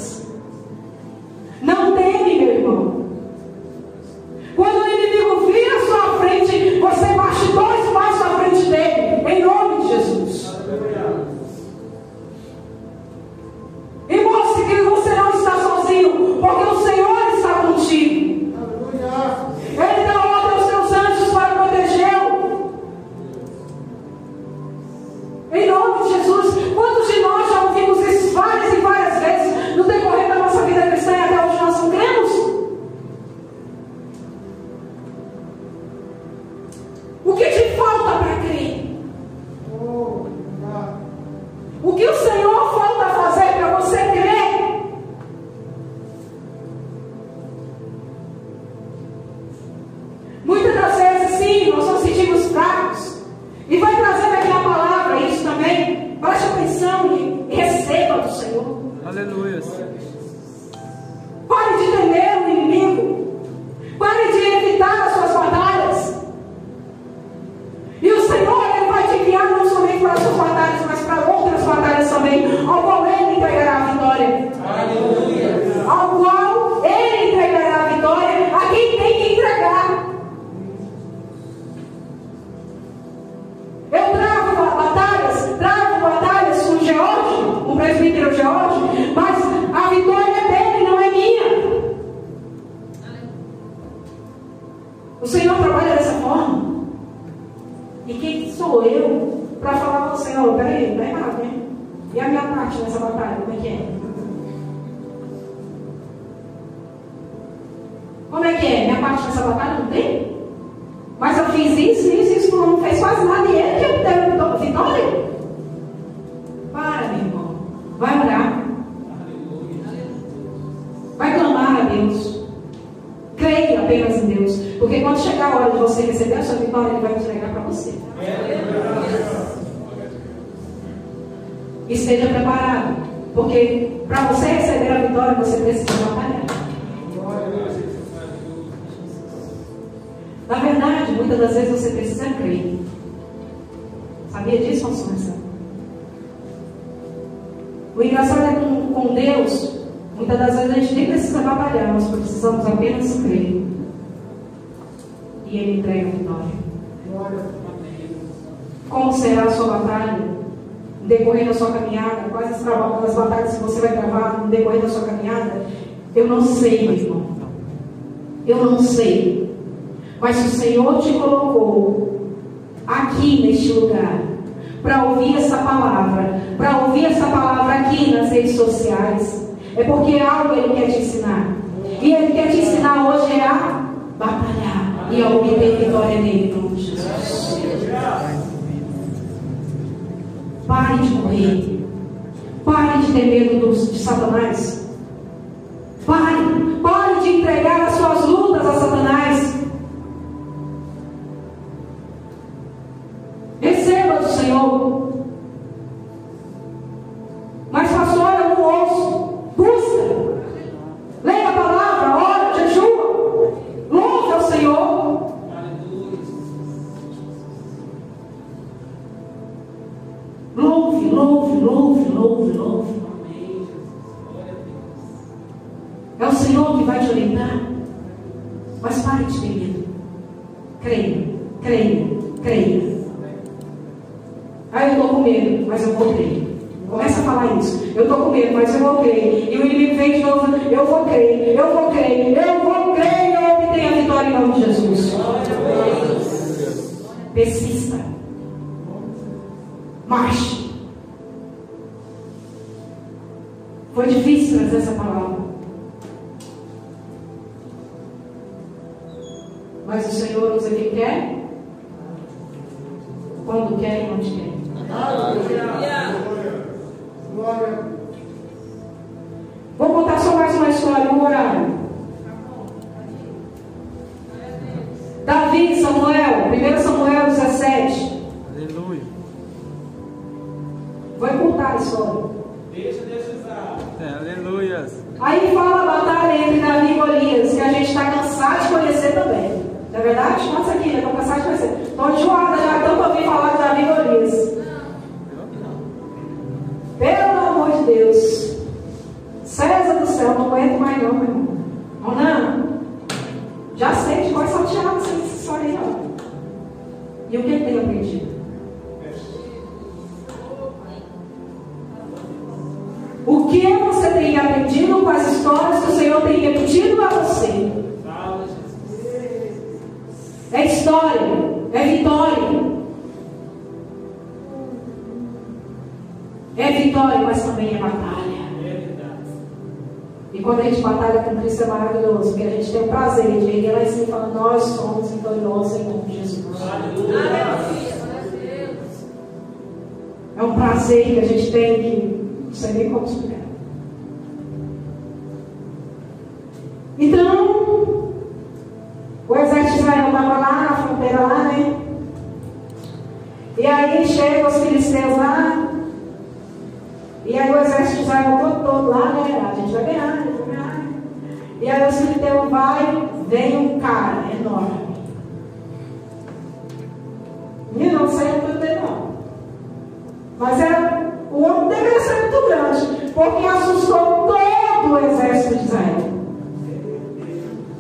Vai contar a história. Deixa, deixa usar. É. Aí fala a batalha entre Davi e Golias, que a gente está cansado de conhecer também. Não é verdade? Nossa, aqui, né? Estamos cansados de conhecer. Estou enjoada já, tanto ouvi falar de Davi e Golias. grande batalha com Cristo é maravilhoso, porque a gente tem o prazer de ir lá em cima falar, nós somos vitoriosos em nome de Jesus. É um prazer que a gente tem que não sei nem como explicar. Então, o exército de Israel estava lá a fronteira lá, né? E aí chega os filisteus lá, e aí o exército de Israel todo, lá, né? A gente vai ganhar, a gente vai ganhar. E aí o filisteus vai, vem um cara enorme. E não muito bem não. Mas é, o homem deveria ser muito grande, porque assustou todo o exército de Israel.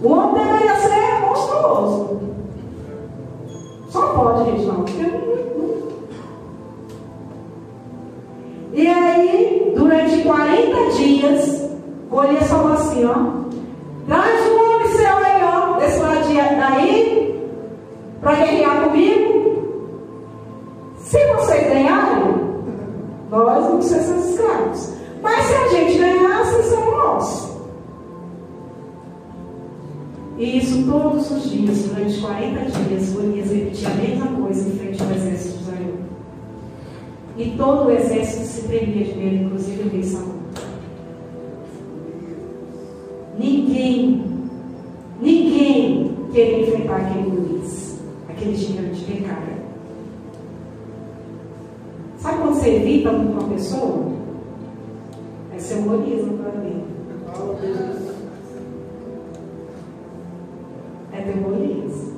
O homem deveria ser monstruoso. Só pode, gente, não. E aí, durante 40 dias, Golias falou assim, ó. Traz um homem seu ó, desse lado daí, para guerrear comigo. Se vocês ganharem, nós vamos ser seus escravos. Mas se a gente ganhar, vocês são nossos. E isso todos os dias, durante 40 dias, Golias repetia a mesma coisa em frente ao exército de Israel. E todo o exército se tremia de medo, inclusive o rei Saul. Ninguém, ninguém queria enfrentar aquele Golias, aquele gigante de cara. Sabe quando você evita uma pessoa? É Golias na tua vida. É ter Golias.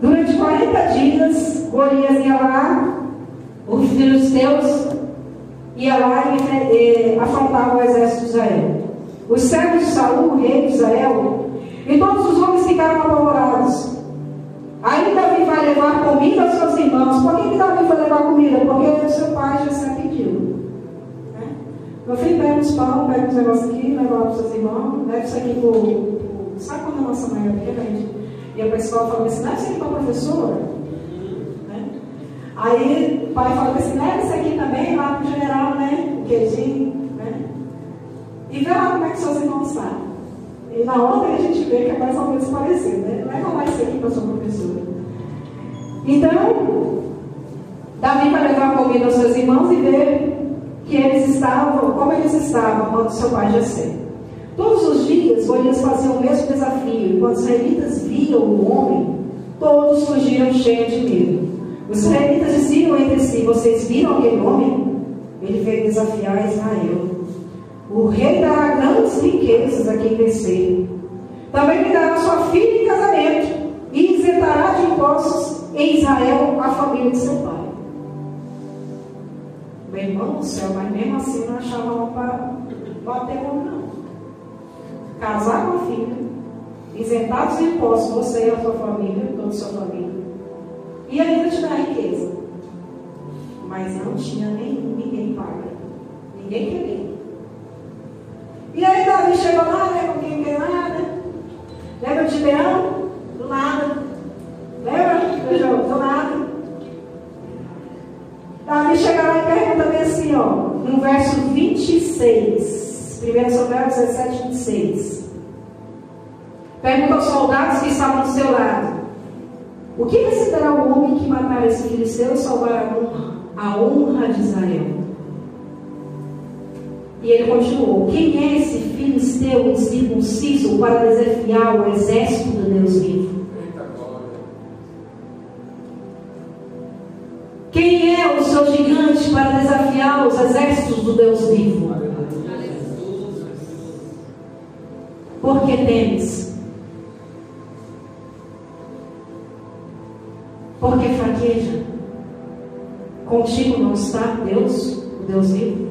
Durante 40 dias, Golias ia lá, os filisteus ia lá e eh, afrontava o exército de Israel. Os servos de Saul, rei de Israel, e todos os homens ficaram apavorados. Aí Davi vai levar comida aos seus irmãos. Por que, Davi foi levar comida? Porque o seu pai já se pediu. Né? Meu filho pega os pão, pega os negócios aqui, leva para os seus irmãos, leva isso aqui para o. Sabe quando a nossa mãe era pequena, para a escola e falava assim: leva isso aqui para a professora. Né? Aí o pai falava assim: leva isso aqui também lá para o general, né? O queijinho. Né? E vê lá como é que seus irmãos estão. E na outra a gente vê que é mais ou menos parecido, né? Leva lá isso aqui para sua professora. Então, Davi vai levar comida aos seus irmãos e ver que eles estavam, como eles estavam quando seu pai já sei. Todos os dias, Golias fazia o mesmo desafio. Quando os israelitas viam o homem, todos fugiram cheios de medo. Os israelitas diziam entre si: Vocês viram aquele homem? Ele veio desafiar Israel. O rei dará grandes riquezas a quem vencer. Também lhe dará sua filha em casamento e isentará de impostos em Israel a família de seu pai. Meu irmão do céu, mas mesmo assim não achava para bater mão, não. Casar com a filha, isentar dos impostos, você e a sua família, toda a sua família, e ainda te dar riqueza. Mas não tinha nenhum, ninguém paga. Ninguém queria. E aí Davi chegou lá, né, com quem quer nada. Lembra de Leão? Do nada. Lembra? Do nada. Davi chega lá e pergunta bem assim, ó, no verso 26. 1 Samuel 17, 26. Pergunta aos soldados que estavam do seu lado. O que receberá o homem que matar esse filisteu e salvar a honra, a honra de Israel? E ele continuou: Quem é esse filisteu incircunciso para desafiar o exército do Deus vivo? Quem é o seu gigante para desafiar os exércitos do Deus vivo? Por que temes? Por que fraqueja? Contigo não está Deus, o Deus vivo?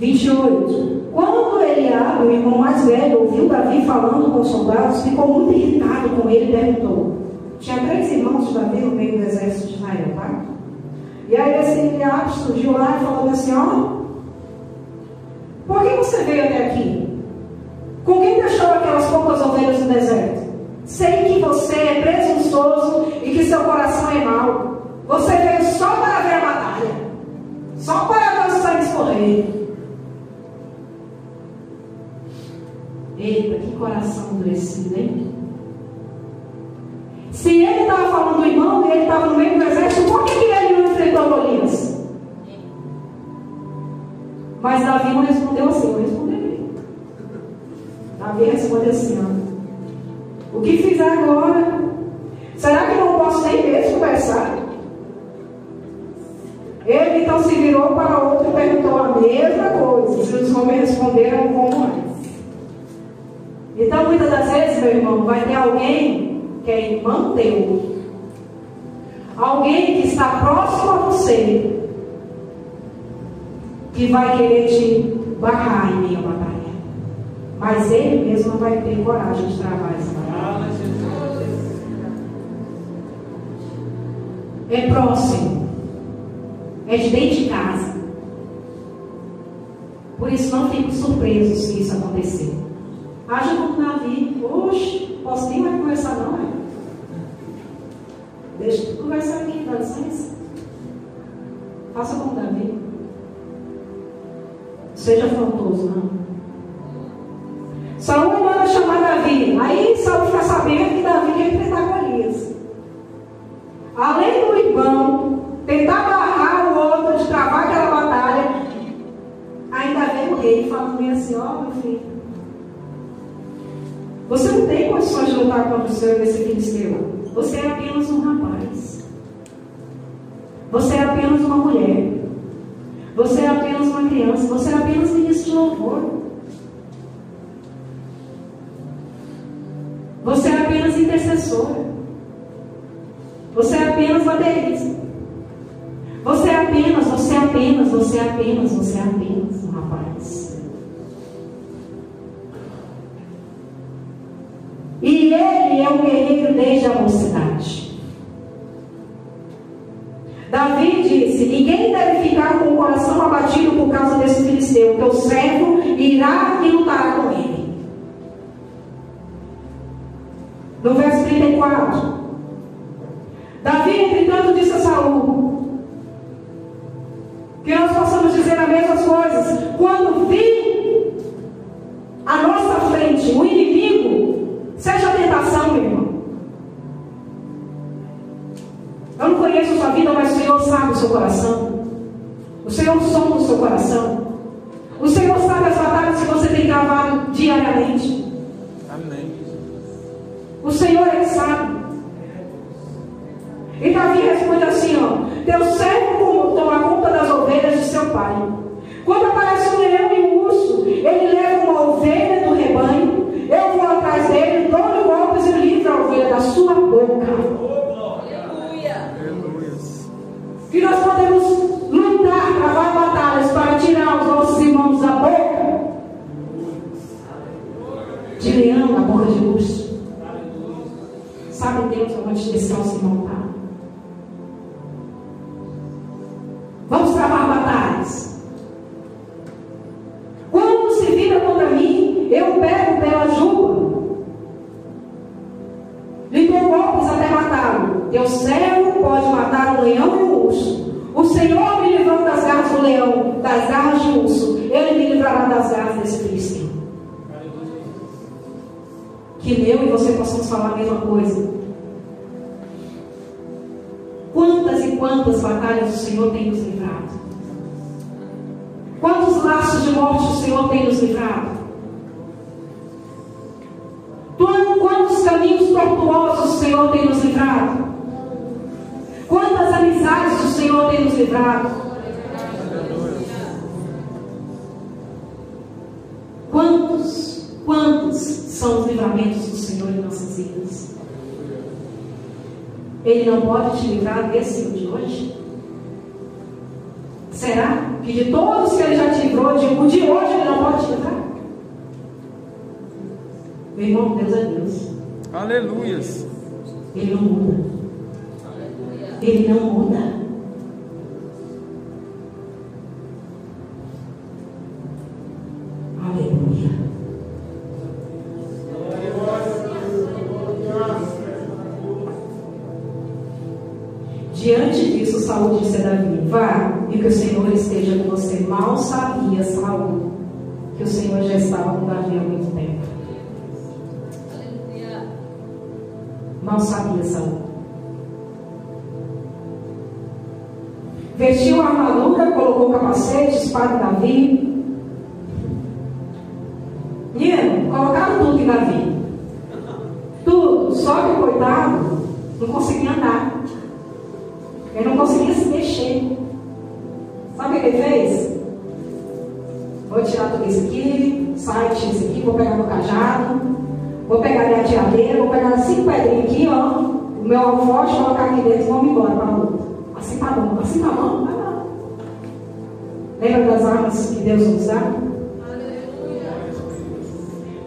28. Quando Eliabe, o irmão mais velho, ouviu Davi falando com os soldados, ficou muito irritado com ele e perguntou. Tinha três irmãos de Davi no meio do exército de Israel, tá? E aí esse Eliabe surgiu lá e falou assim, ó. Por que você veio até aqui? Com quem deixou aquelas poucas ovelhas no deserto? Sei que você é presunçoso e que seu coração é mau. Você veio só para ver a batalha. Só para ver o sangue escorrer. Eita, que coração endurecido, hein? Se ele estava falando do irmão ele estava no meio do exército, por que, que ele enfrentou Golias? Mas Davi não respondeu assim, eu responderei. Davi respondeu assim, ó. O que fizer agora? Será que não posso nem mesmo conversar? Ele então se virou para outro e perguntou a mesma coisa. Os homens responderam como antes. Então, muitas das vezes, meu irmão, vai ter alguém que é irmão teu, alguém que está próximo a você, que vai querer te barrar em meio à batalha. Mas ele mesmo não vai ter coragem de travar essa batalha. É próximo. É de dentro de casa. Por isso não fiquem surpresos se isso acontecer. Haja como Davi. Oxe, posso nem mais conversar não, é? Deixa conversar aqui, dá licença. Faça como Davi. Seja afrontoso, não. Saúl manda chamar Davi. Aí Saúl fica sabendo que Davi quer enfrentar Golias. Além do irmão tentar barrar o outro de travar aquela batalha, ainda vem o rei falando bem assim, ó oh, meu filho, você não tem condições de lutar contra o Senhor nesse filisteu. Você é apenas um rapaz. Você é apenas uma mulher. Você é apenas uma criança. Você é apenas ministro de louvor. Você é apenas intercessora. Você é apenas baterista. Você é apenas, você é apenas, você é apenas, você é apenas um rapaz. E ele é um guerreiro desde a mocidade. Davi disse: Ninguém deve ficar com o coração abatido por causa desse filisteu. Teu servo irá e lutará com ele. No verso 34. Davi, entretanto, disse a Saul: Que nós possamos dizer as mesmas coisas. Quando vir à nossa frente o inimigo, seja a tentação, meu irmão. Eu não conheço a sua vida, mas o Senhor sabe o seu coração. O Senhor sonda o seu coração. O Senhor sabe as batalhas que você tem travado diariamente. Amém. O Senhor é que sabe. E Davi responde assim: ó, Teu servo toma conta das ovelhas de seu pai. Quando aparece um leão e um urso, ele leva nós podemos lutar, travar batalhas para tirar os nossos irmãos da boca de leão, da boca de urso. Sabe Deus onde esse nosso irmão está? Vamos travar Teu servo pode matar um leão e um urso. O Senhor me livrou das garras do leão, das garras de urso. Ele me livrará das garras desse filisteu. Que eu e você possamos falar a mesma coisa. Quantas e quantas batalhas o Senhor tem nos livrado? Quantos laços de morte o Senhor tem nos livrado? Quantos caminhos tortuosos o Senhor tem nos livrado? Quantas amizades o Senhor tem nos livrado? Quantos, quantos são os livramentos do Senhor em nossas vidas? Ele não pode te livrar desse de hoje? Será que de todos que ele já te livrou, de, o de hoje ele não pode te livrar? Meu irmão, Deus é Deus. Aleluias. Ele não muda. Ele não muda. Aleluia. Diante disso, Saul disse a Davi: Vá e que o Senhor esteja com você. Mal sabia Saul que o Senhor já estava com Davi há muito tempo. Não sabia Saul. Vestiu a armadura, colocou capacete, espada Davi. Assim bom, vai lá. Lembra das armas que Deus dá?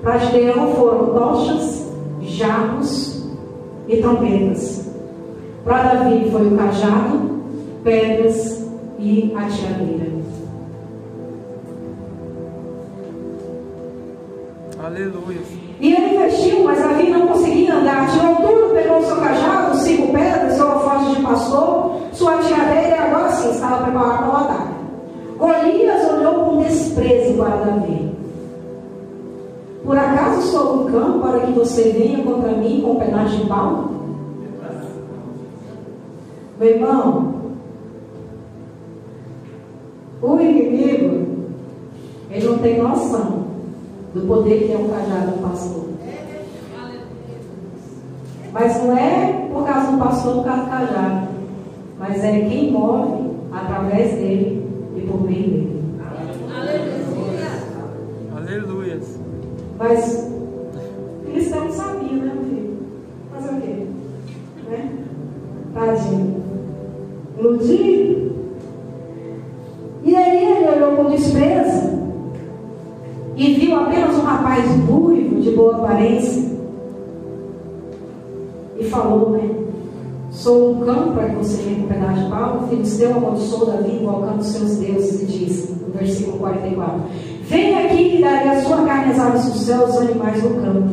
Para Gideão foram tochas, jarros e trombetas. Para Davi foi o cajado, pedras e a tiradeira. Aleluia. E ele investiu, mas Davi não conseguia andar. Tirou tudo, pegou o seu cajado, cinco pedras, seu alforje de pastor, sua tiradeira e agora sim estava preparado para o ataque. Golias olhou com desprezo para Davi. Por acaso sou um cão para que você venha contra mim com um pedaço de pau? Meu irmão, o inimigo, ele não tem noção do poder que é o cajado do pastor. Mas não é por causa do pastor, por causa do cajado. Mas é quem move através dele e por meio dele. Aleluia. Mas cristão sabia, né, meu filho? Fazer o quê? Né? Tadinho. Iludido. E aí ele olhou com desprezo e viu apenas um rapaz ruivo, de boa aparência. E falou, né? Sou um cão para que você venha com um pedaço de pau. O filisteu amaldiçoou Davi, invocando seus deuses, e disse, no versículo 44. Venha aqui e darei a sua carne às aves do céu, aos animais do campo.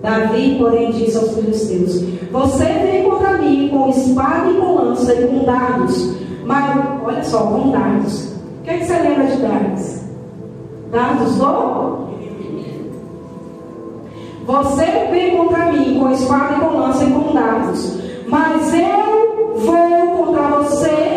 Davi, porém, disse aos filisteus: Você vem contra mim com espada e com lança e com dardos. Mas, olha só, com dardos. O que, é que você lembra de dardos? Dardos do? Você vem contra mim com espada e com lança e com dardos. Mas eu vou contra você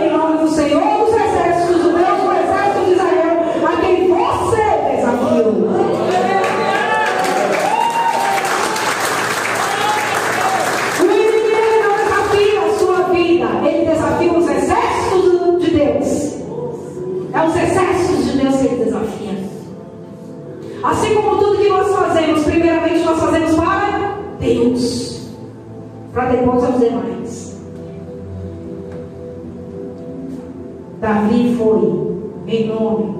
Davi foi em nome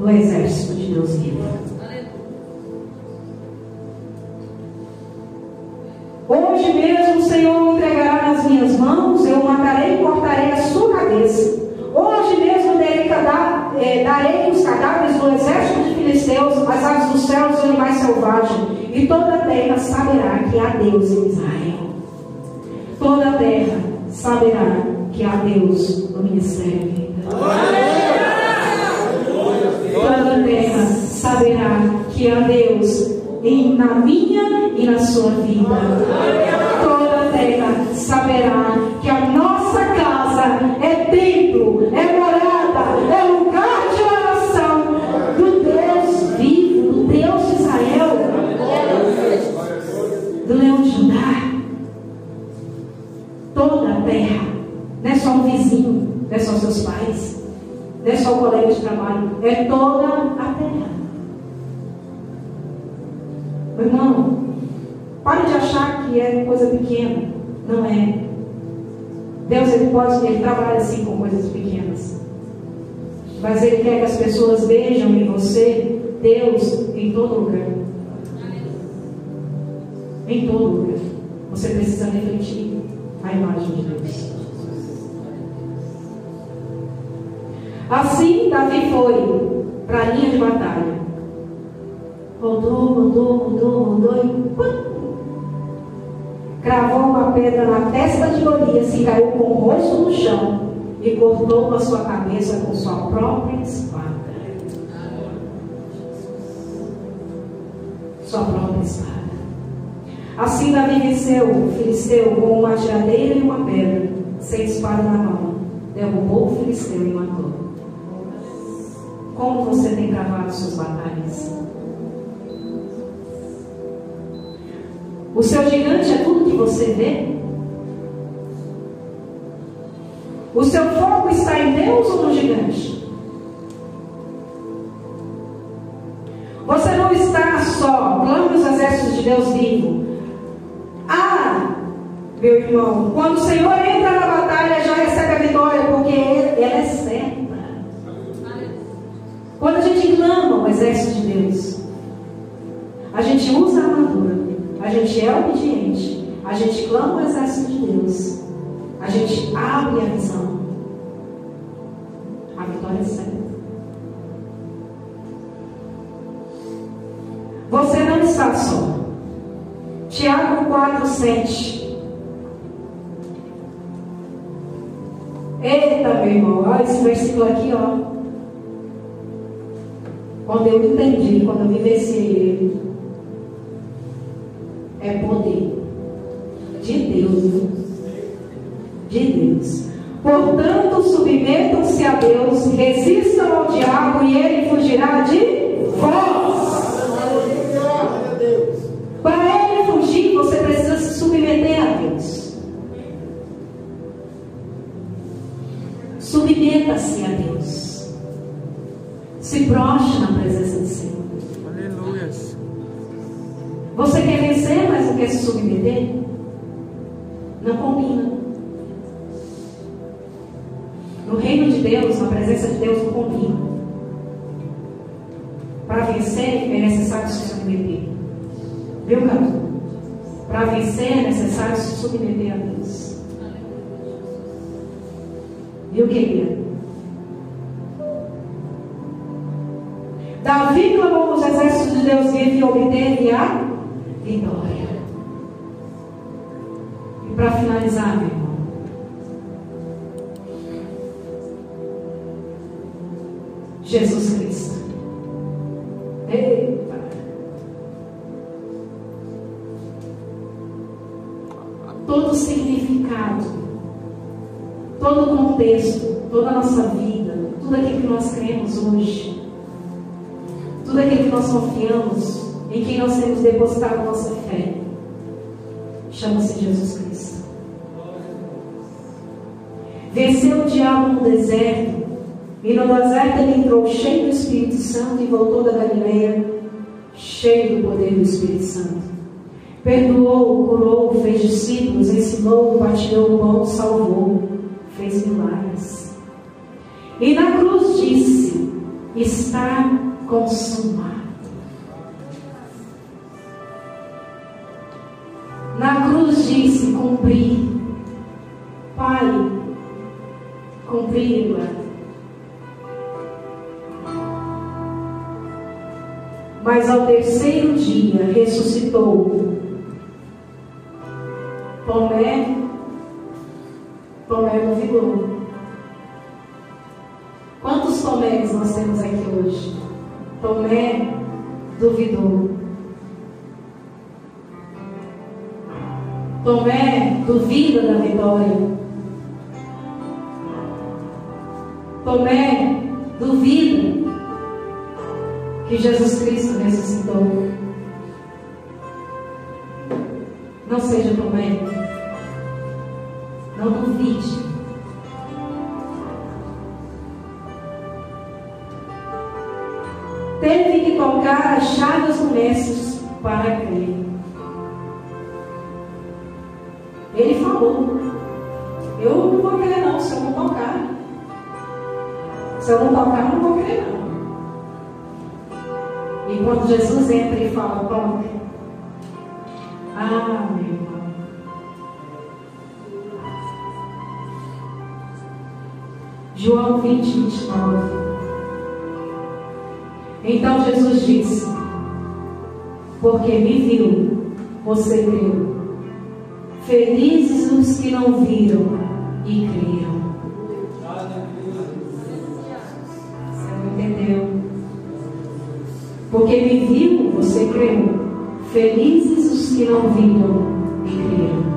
do exército de Deus vivo. Hoje mesmo o Senhor entregará nas minhas mãos, eu matarei e cortarei a sua cabeça. Hoje mesmo darei, eh, darei os cadáveres do exército de filisteus, as aves do céu e os animais selvagens, e toda a terra saberá que há Deus em Israel. Toda a terra saberá que há Deus no ministério. Toda a terra saberá que há Deus na minha e na sua vida. Toda a terra saberá o colega de trabalho, é toda a terra. Meu irmão, pare de achar que é coisa pequena. Não é. Deus ele pode, ele trabalha assim com coisas pequenas. Mas ele quer que as pessoas vejam em você Deus em todo lugar. Em todo lugar. Você precisa refletir a imagem de Deus. Assim Davi foi para a linha de batalha. Rodou, rodou, rodou, rodou e pum, cravou uma pedra na testa de Golias e caiu com o rosto no chão e cortou a sua cabeça com sua própria espada. Sua própria espada. Assim Davi venceu o filisteu com uma tiradeira e uma pedra, sem espada na mão. Derrubou o filisteu e matou. Como você tem travado suas batalhas? O seu gigante é tudo que você vê? O seu foco está em Deus ou no gigante? Você não está só, clame os exércitos de Deus vivo. Ah, meu irmão, quando o Senhor entra na batalha, já recebe a vitória, porque ela é certa. Quando a gente clama o exército de Deus, a gente usa a armadura, a gente é obediente, a gente clama o exército de Deus, a gente abre a visão. A vitória é certa. Você não está só. Tiago 4, 7. Eita, meu irmão, olha esse versículo aqui, ó. Quando eu entendi, quando eu vivenciei ele, é poder de Deus, viu? de Deus. Portanto, submetam-se a Deus, resistam ao diabo e ele fugirá de vós. Para ele fugir, você precisa se submeter a Deus. Submeta-se a Deus. Se prostre na presença do Senhor. Aleluia. Você quer vencer, mas não quer se submeter? Não combina. No reino de Deus, na presença de Deus, não combina. Para vencer, é necessário se submeter. Viu, cara? Para vencer, é necessário se submeter a Deus. Viu, querida? Davi clamou nos exércitos de Deus vivo e obteve a vitória. E para finalizar, meu irmão. Jesus Cristo. Eita. Todo significado, todo contexto, toda a nossa vida, tudo aquilo que nós cremos hoje, tudo aquilo que nós confiamos, em quem nós temos depositado nossa fé, chama-se Jesus Cristo. Venceu o diabo no deserto, e no deserto ele entrou cheio do Espírito Santo e voltou da Galileia, cheio do poder do Espírito Santo. Perdoou, curou, fez discípulos, ensinou, partilhou o pão, salvou, fez milagres. E na cruz disse: Está consumado. Na cruz disse: Cumpri. Pai, cumpri, Eduardo. Mas ao terceiro dia ressuscitou. Tomé, Tomé duvidou. Quantos Tomés nós temos aqui hoje? Tomé duvidou. Tomé duvida da vitória. Tomé duvida que Jesus Cristo ressuscitou. Não seja Tomé. Não duvide. Tocar as Mestre para crer. Ele falou: Eu não vou crer, não, se eu não tocar. Se eu não tocar, não vou crer, não. E quando Jesus entra e fala: Toque. Ah, meu irmão. João 20, 29. Então Jesus disse: porque me viu, você creu. Felizes os que não viram e creram. Você não entendeu? Porque me viu, você creu. Felizes os que não viram e creram.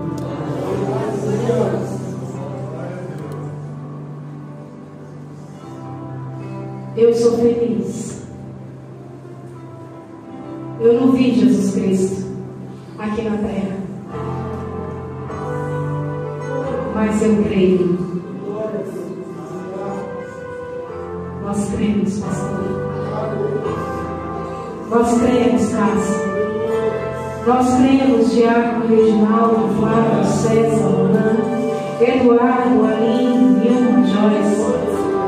Eu sou feliz Nós cremos Diácono Reginaldo, Flávio, César, Ronan, Eduardo, Aline, Vilma, Joyce.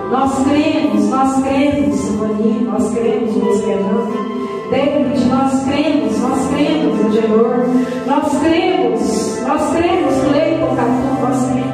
Nós cremos, nós cremos, Simoni, nós cremos, Luiz Fernando. David, nós cremos, nós cremos, Angelor. Nós cremos, nós cremos, Leito Catu, nós cremos.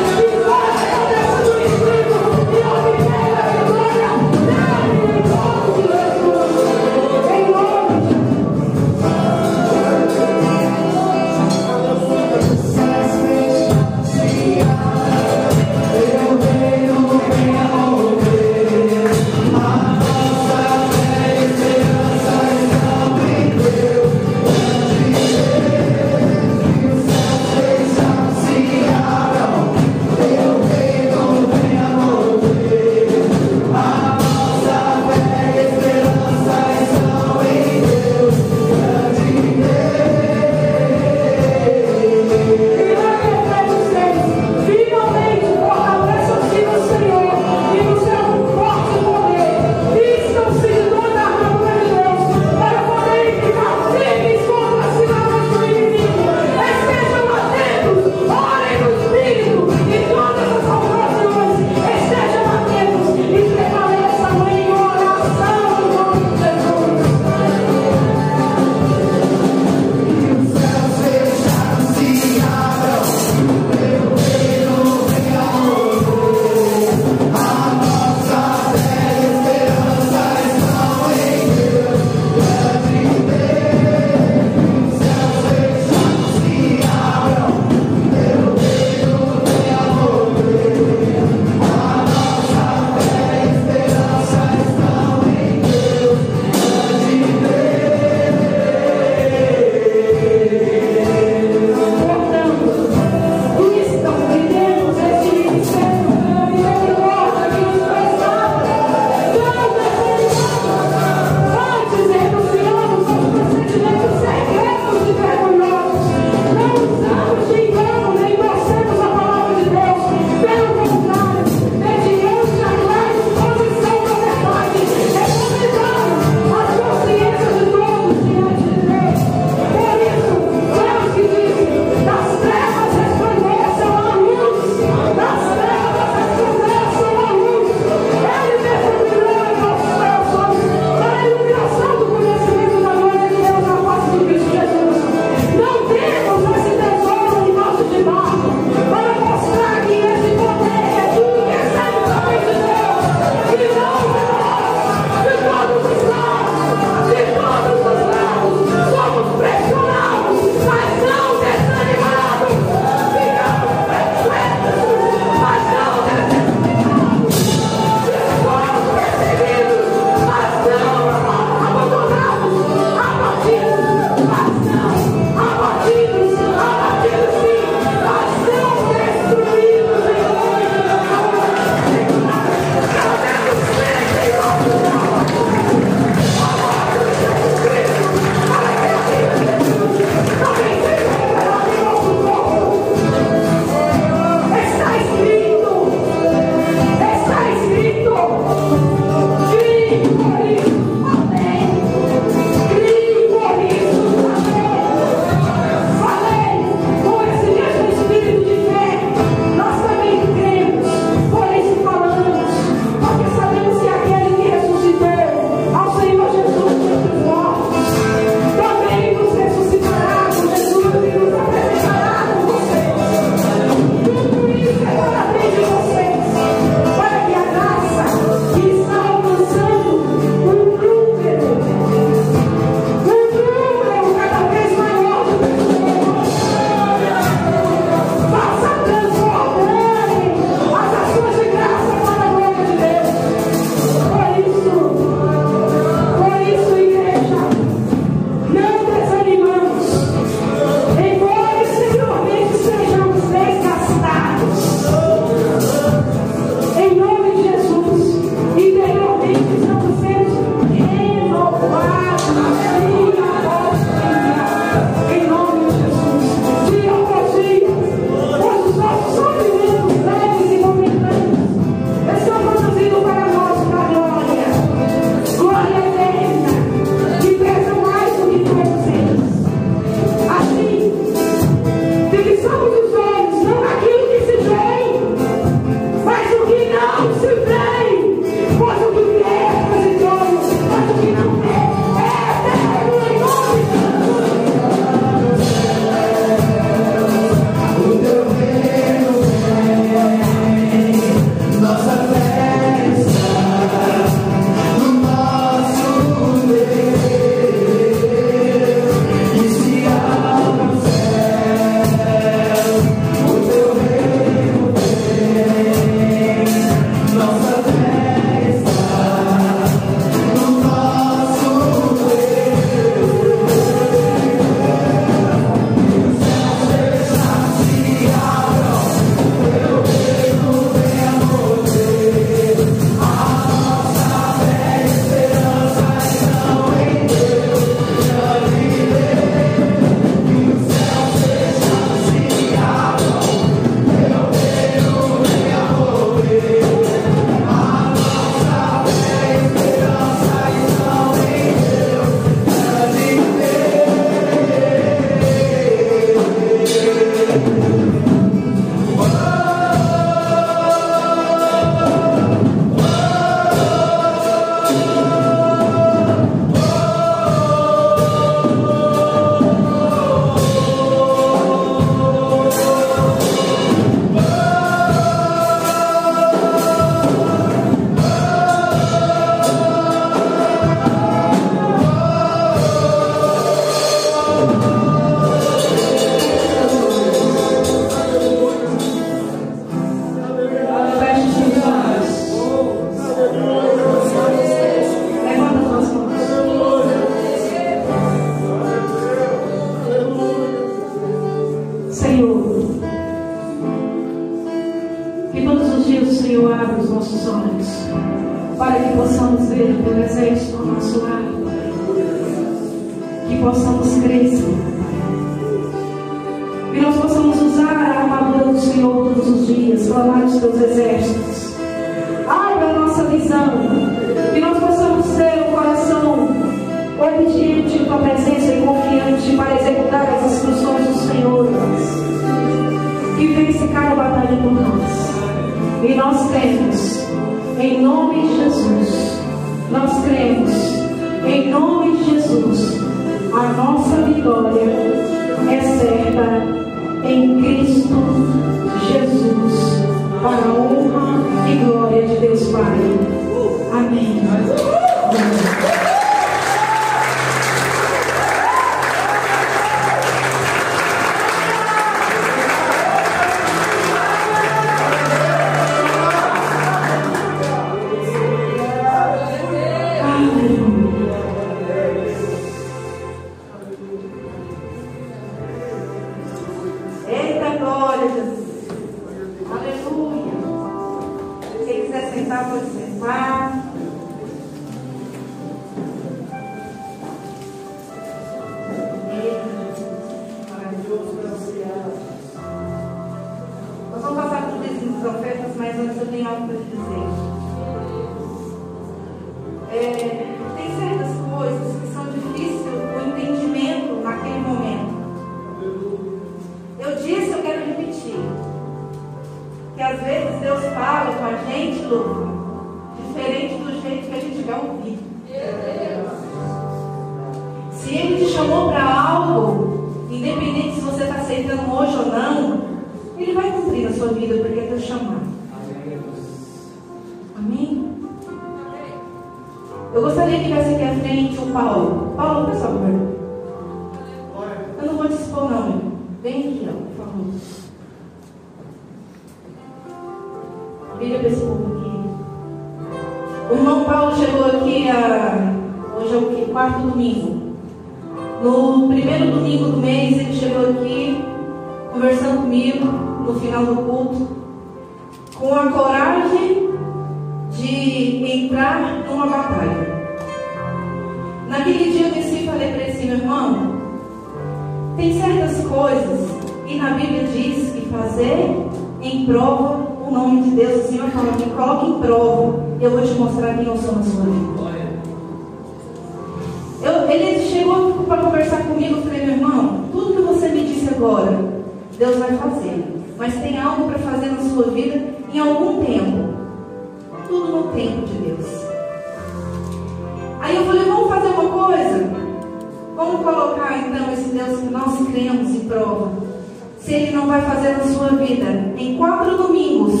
se Ele não vai fazer na sua vida em quatro domingos,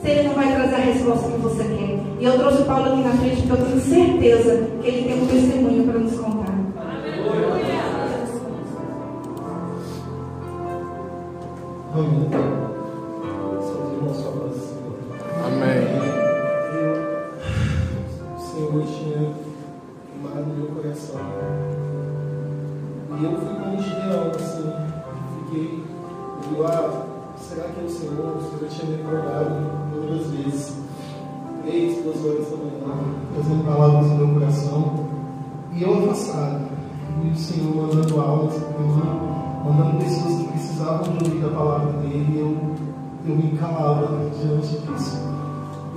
se Ele não vai trazer a resposta que você quer. E eu trouxe Paulo aqui na frente porque eu tenho certeza que ele tem um testemunho para nos contar. Aleluia. Amém.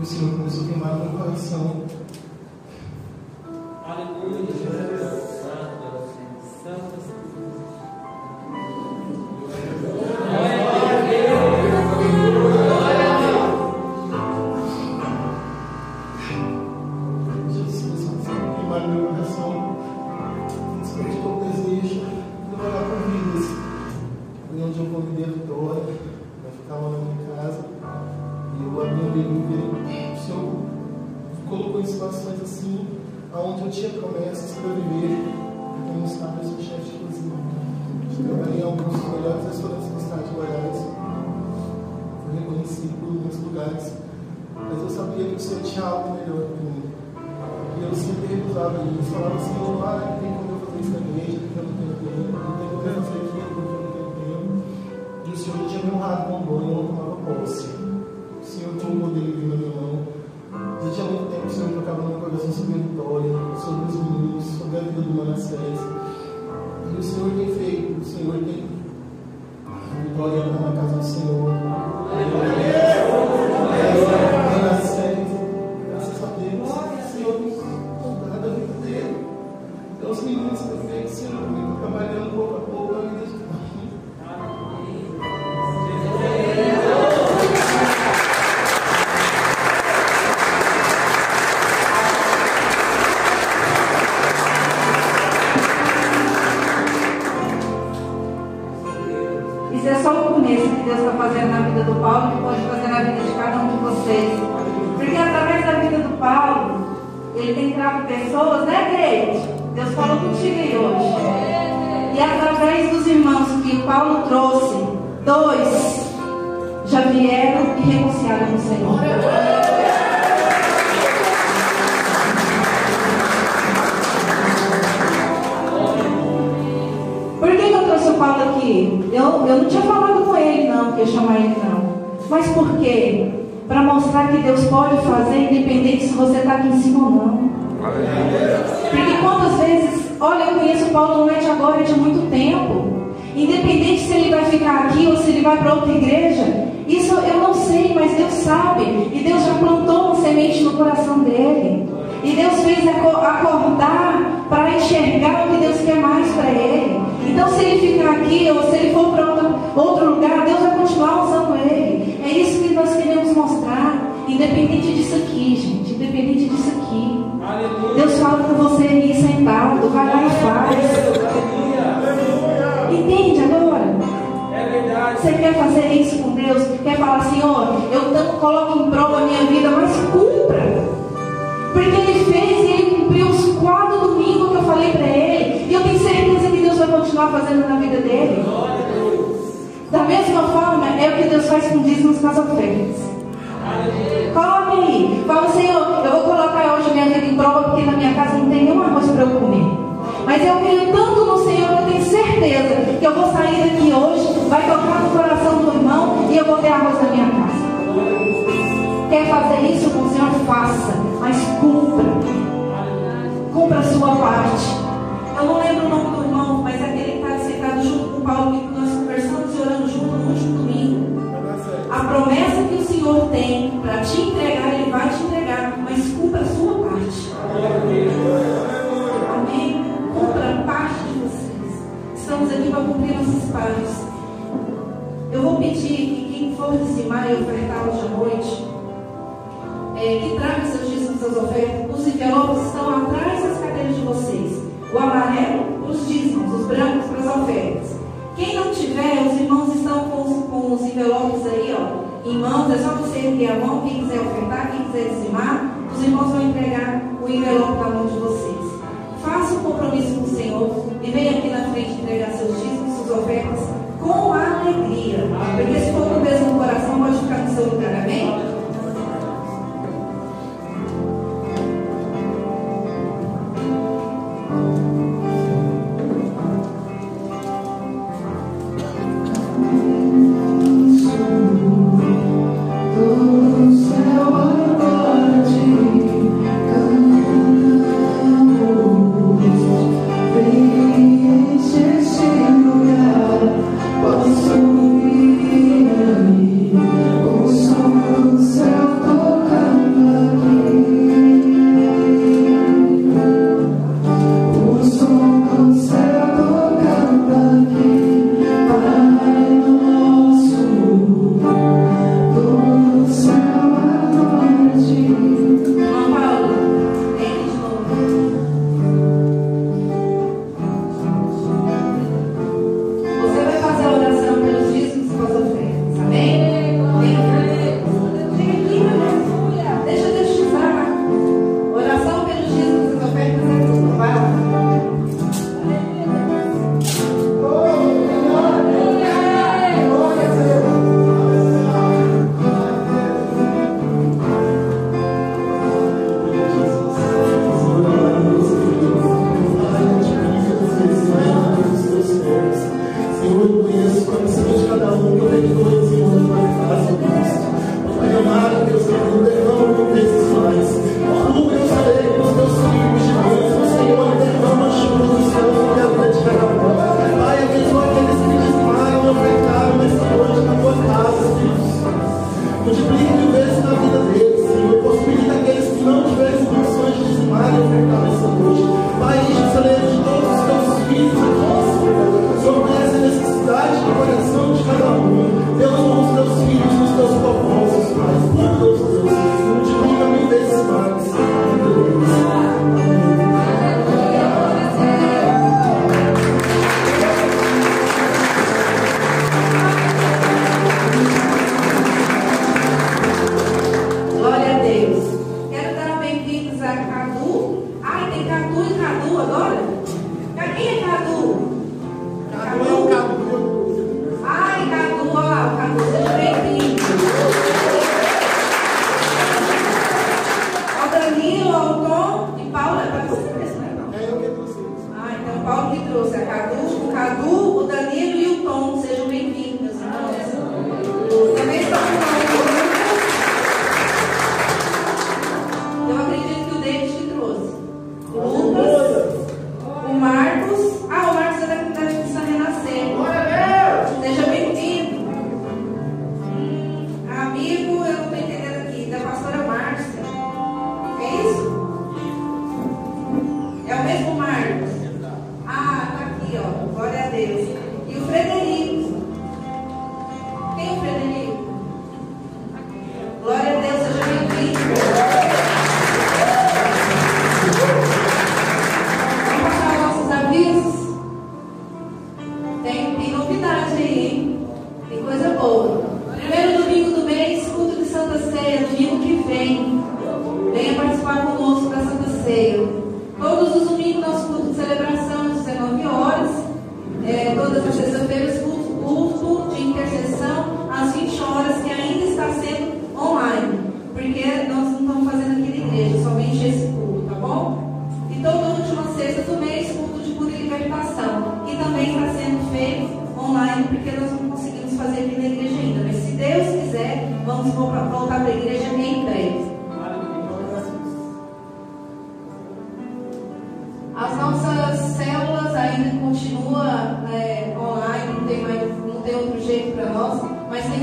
o Senhor começou a queimar no coração tigre Eu vou pedir que quem for dizimar e ofertar hoje à noite, é, que traga seus dízimos, suas ofertas. Os envelopes estão atrás das cadeiras de vocês. O amarelo, para os dízimos, os brancos para as ofertas. Quem não tiver, os irmãos estão com os, com os envelopes aí, ó. Irmãos, é só você erguer a mão, quem quiser ofertar, quem quiser dizimar, os irmãos vão entregar o envelope na mão de vocês. Faça um compromisso com o Senhor e venha aqui na frente entregar.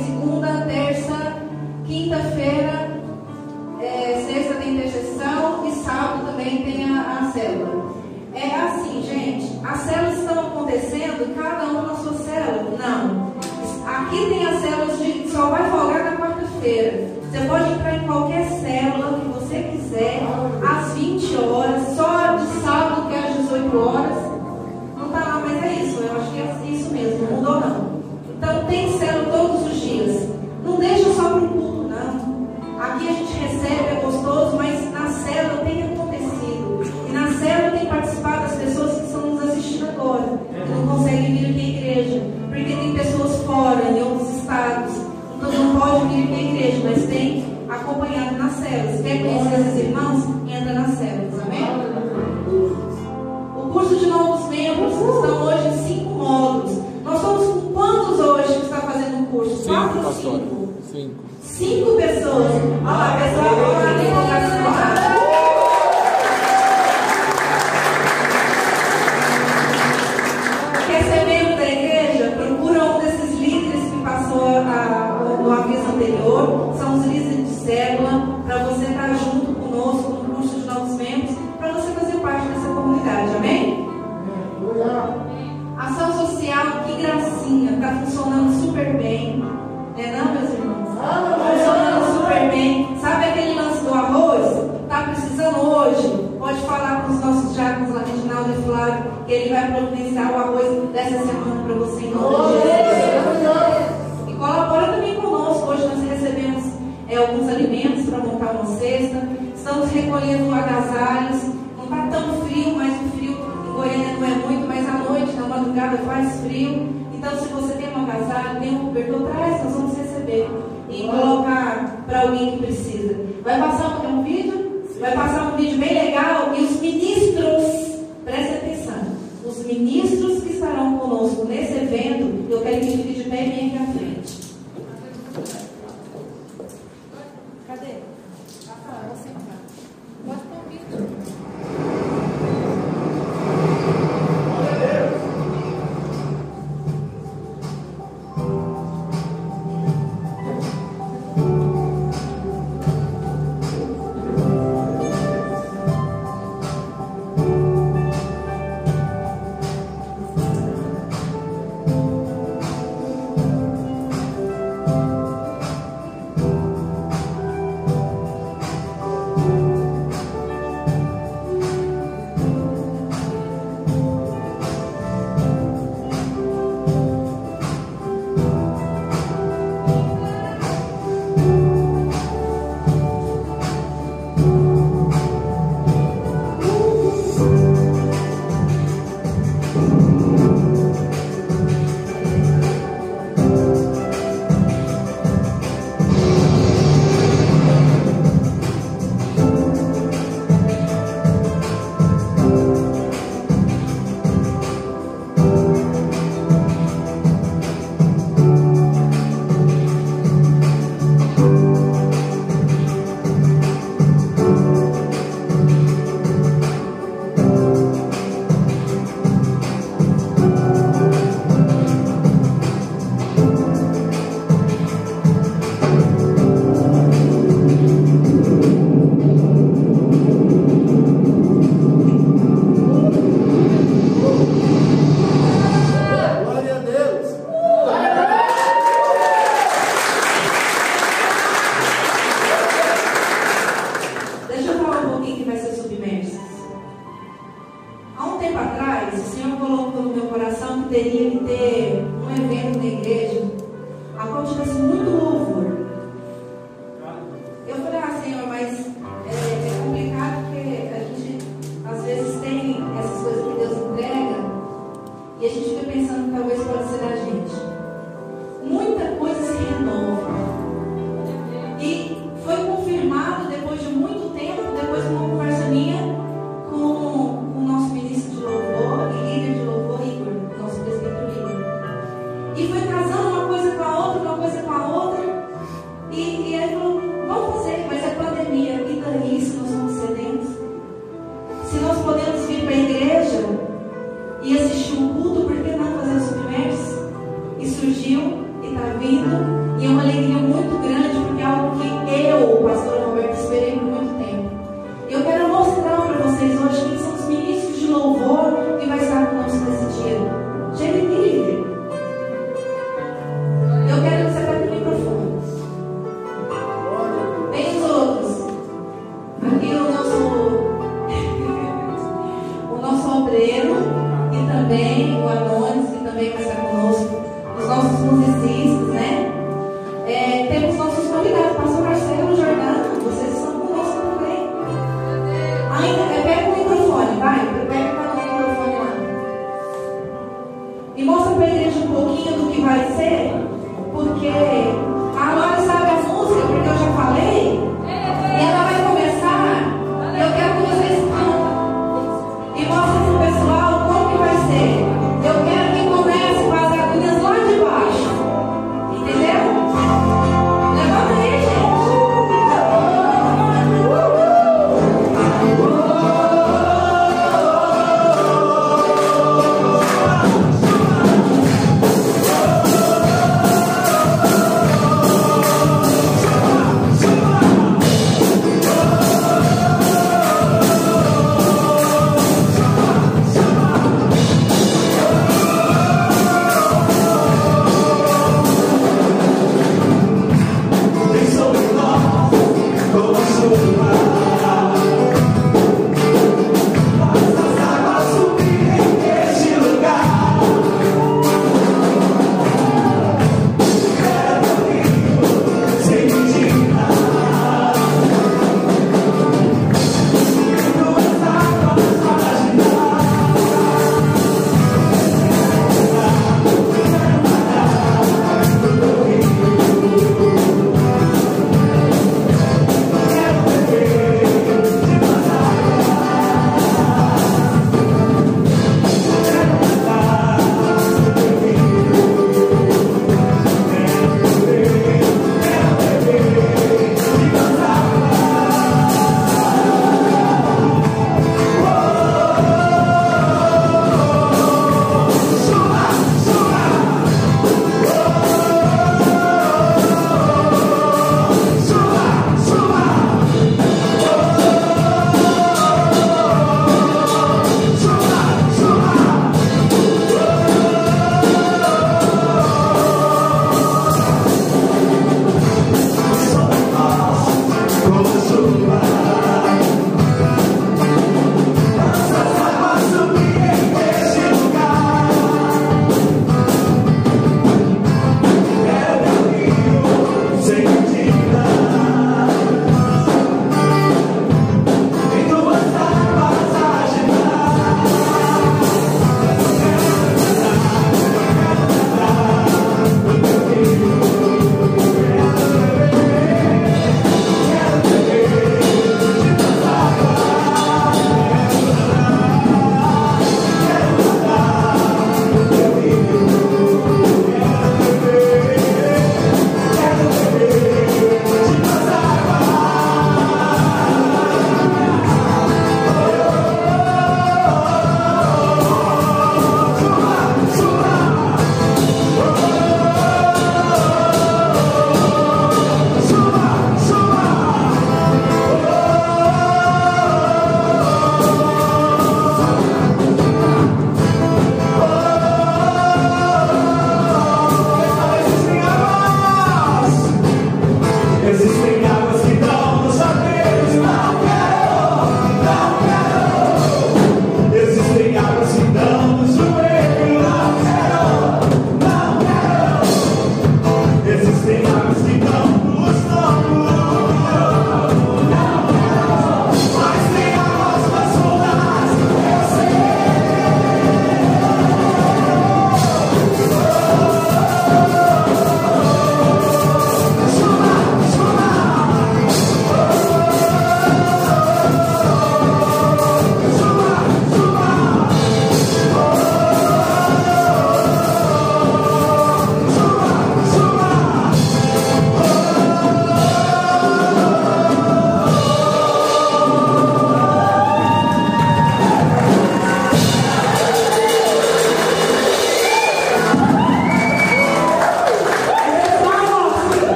segunda, terça, quinta-feira, é, sexta tem intercessão e sábado também tem a, a célula. É assim, gente, as células estão acontecendo, cada uma na sua célula? Não. Aqui tem as células de só vai folgar na quarta-feira. Você pode entrar em qualquer célula que você quiser, às 20 horas.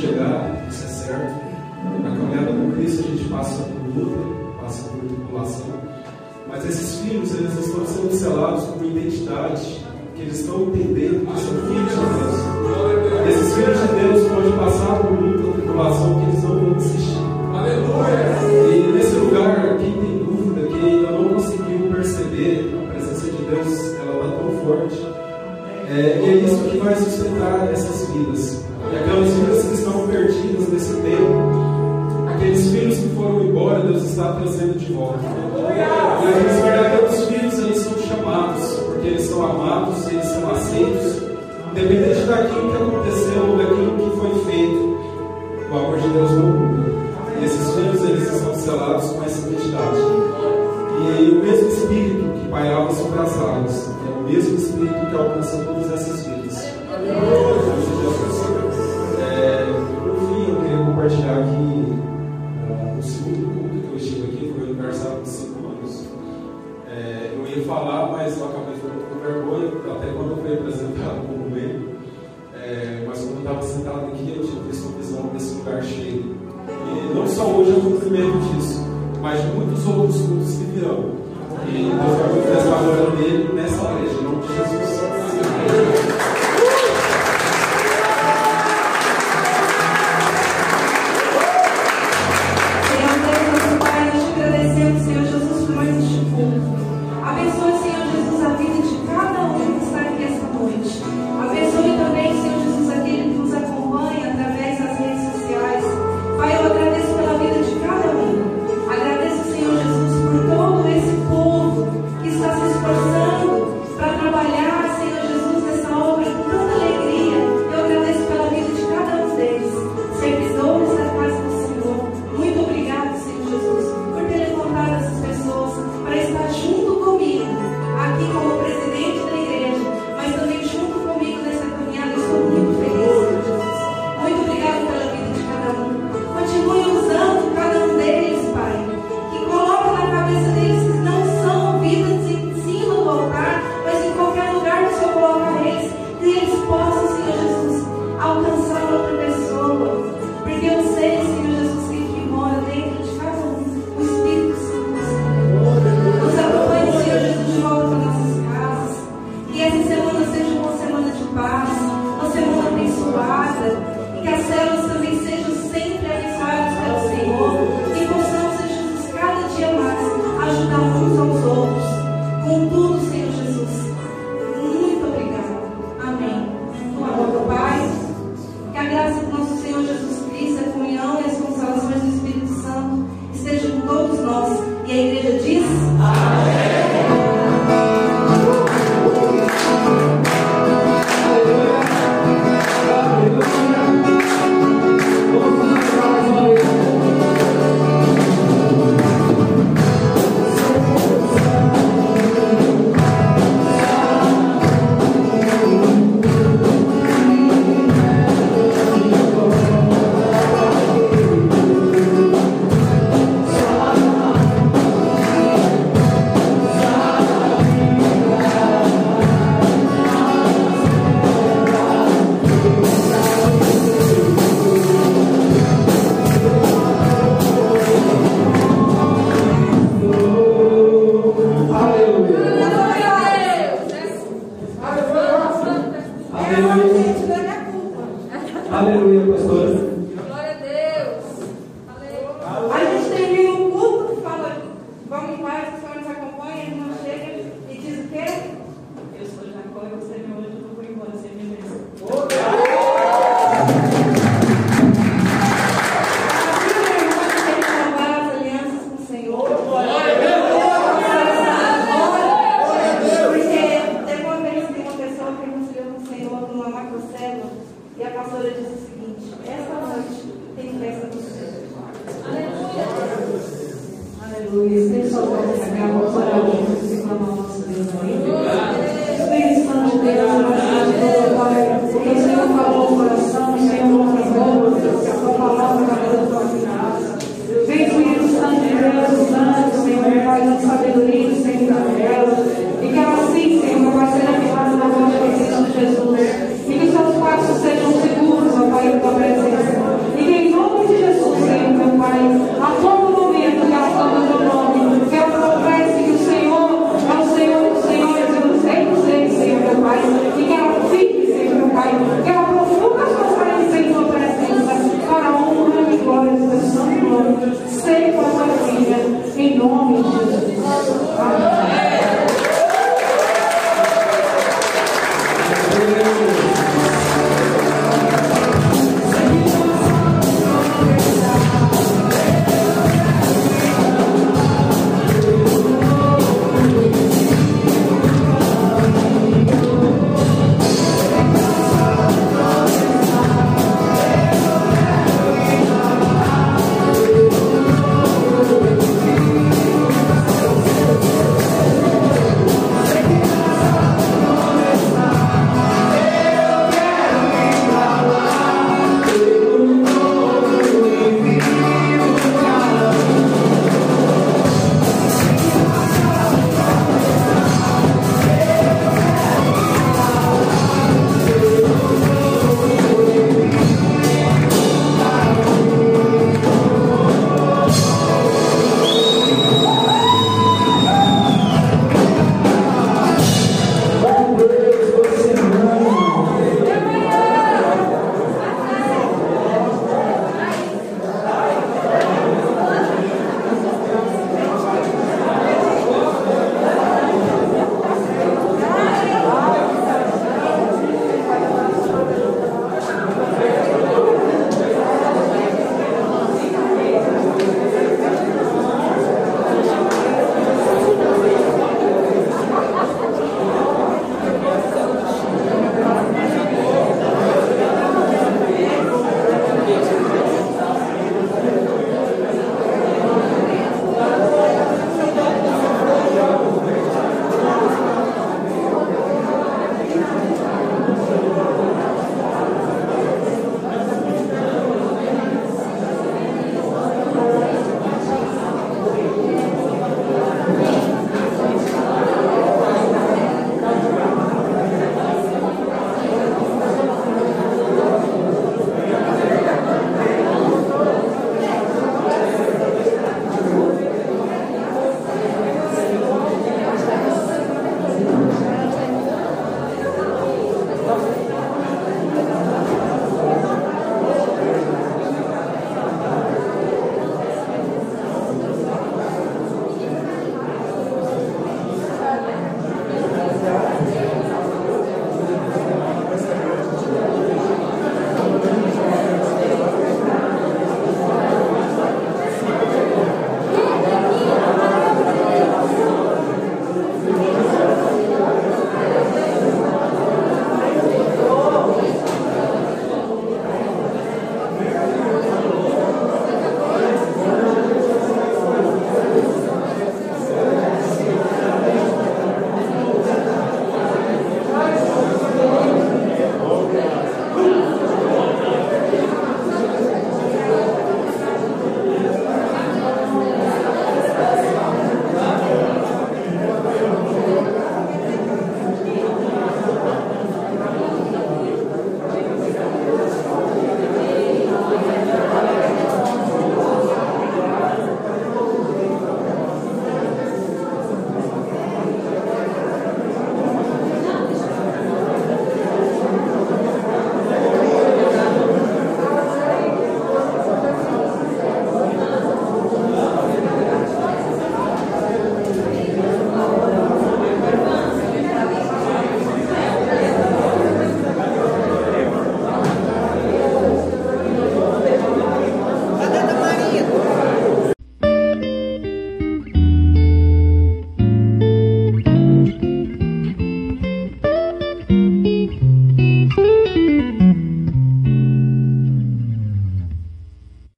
chegar, isso é certo. Na caminhada com Cristo a gente passa por luta, passa por tribulação, mas esses filhos eles estão sendo selados por identidade, que eles estão entendendo que são filhos de Deus. Esses filhos de Deus podem passar por luta, tribulação, que eles não vão desistir. Aleluia! E nesse lugar, quem tem dúvida, quem ainda não conseguiu perceber a presença de Deus, ela está tão forte. É, e é isso que vai sustentar essas vidas.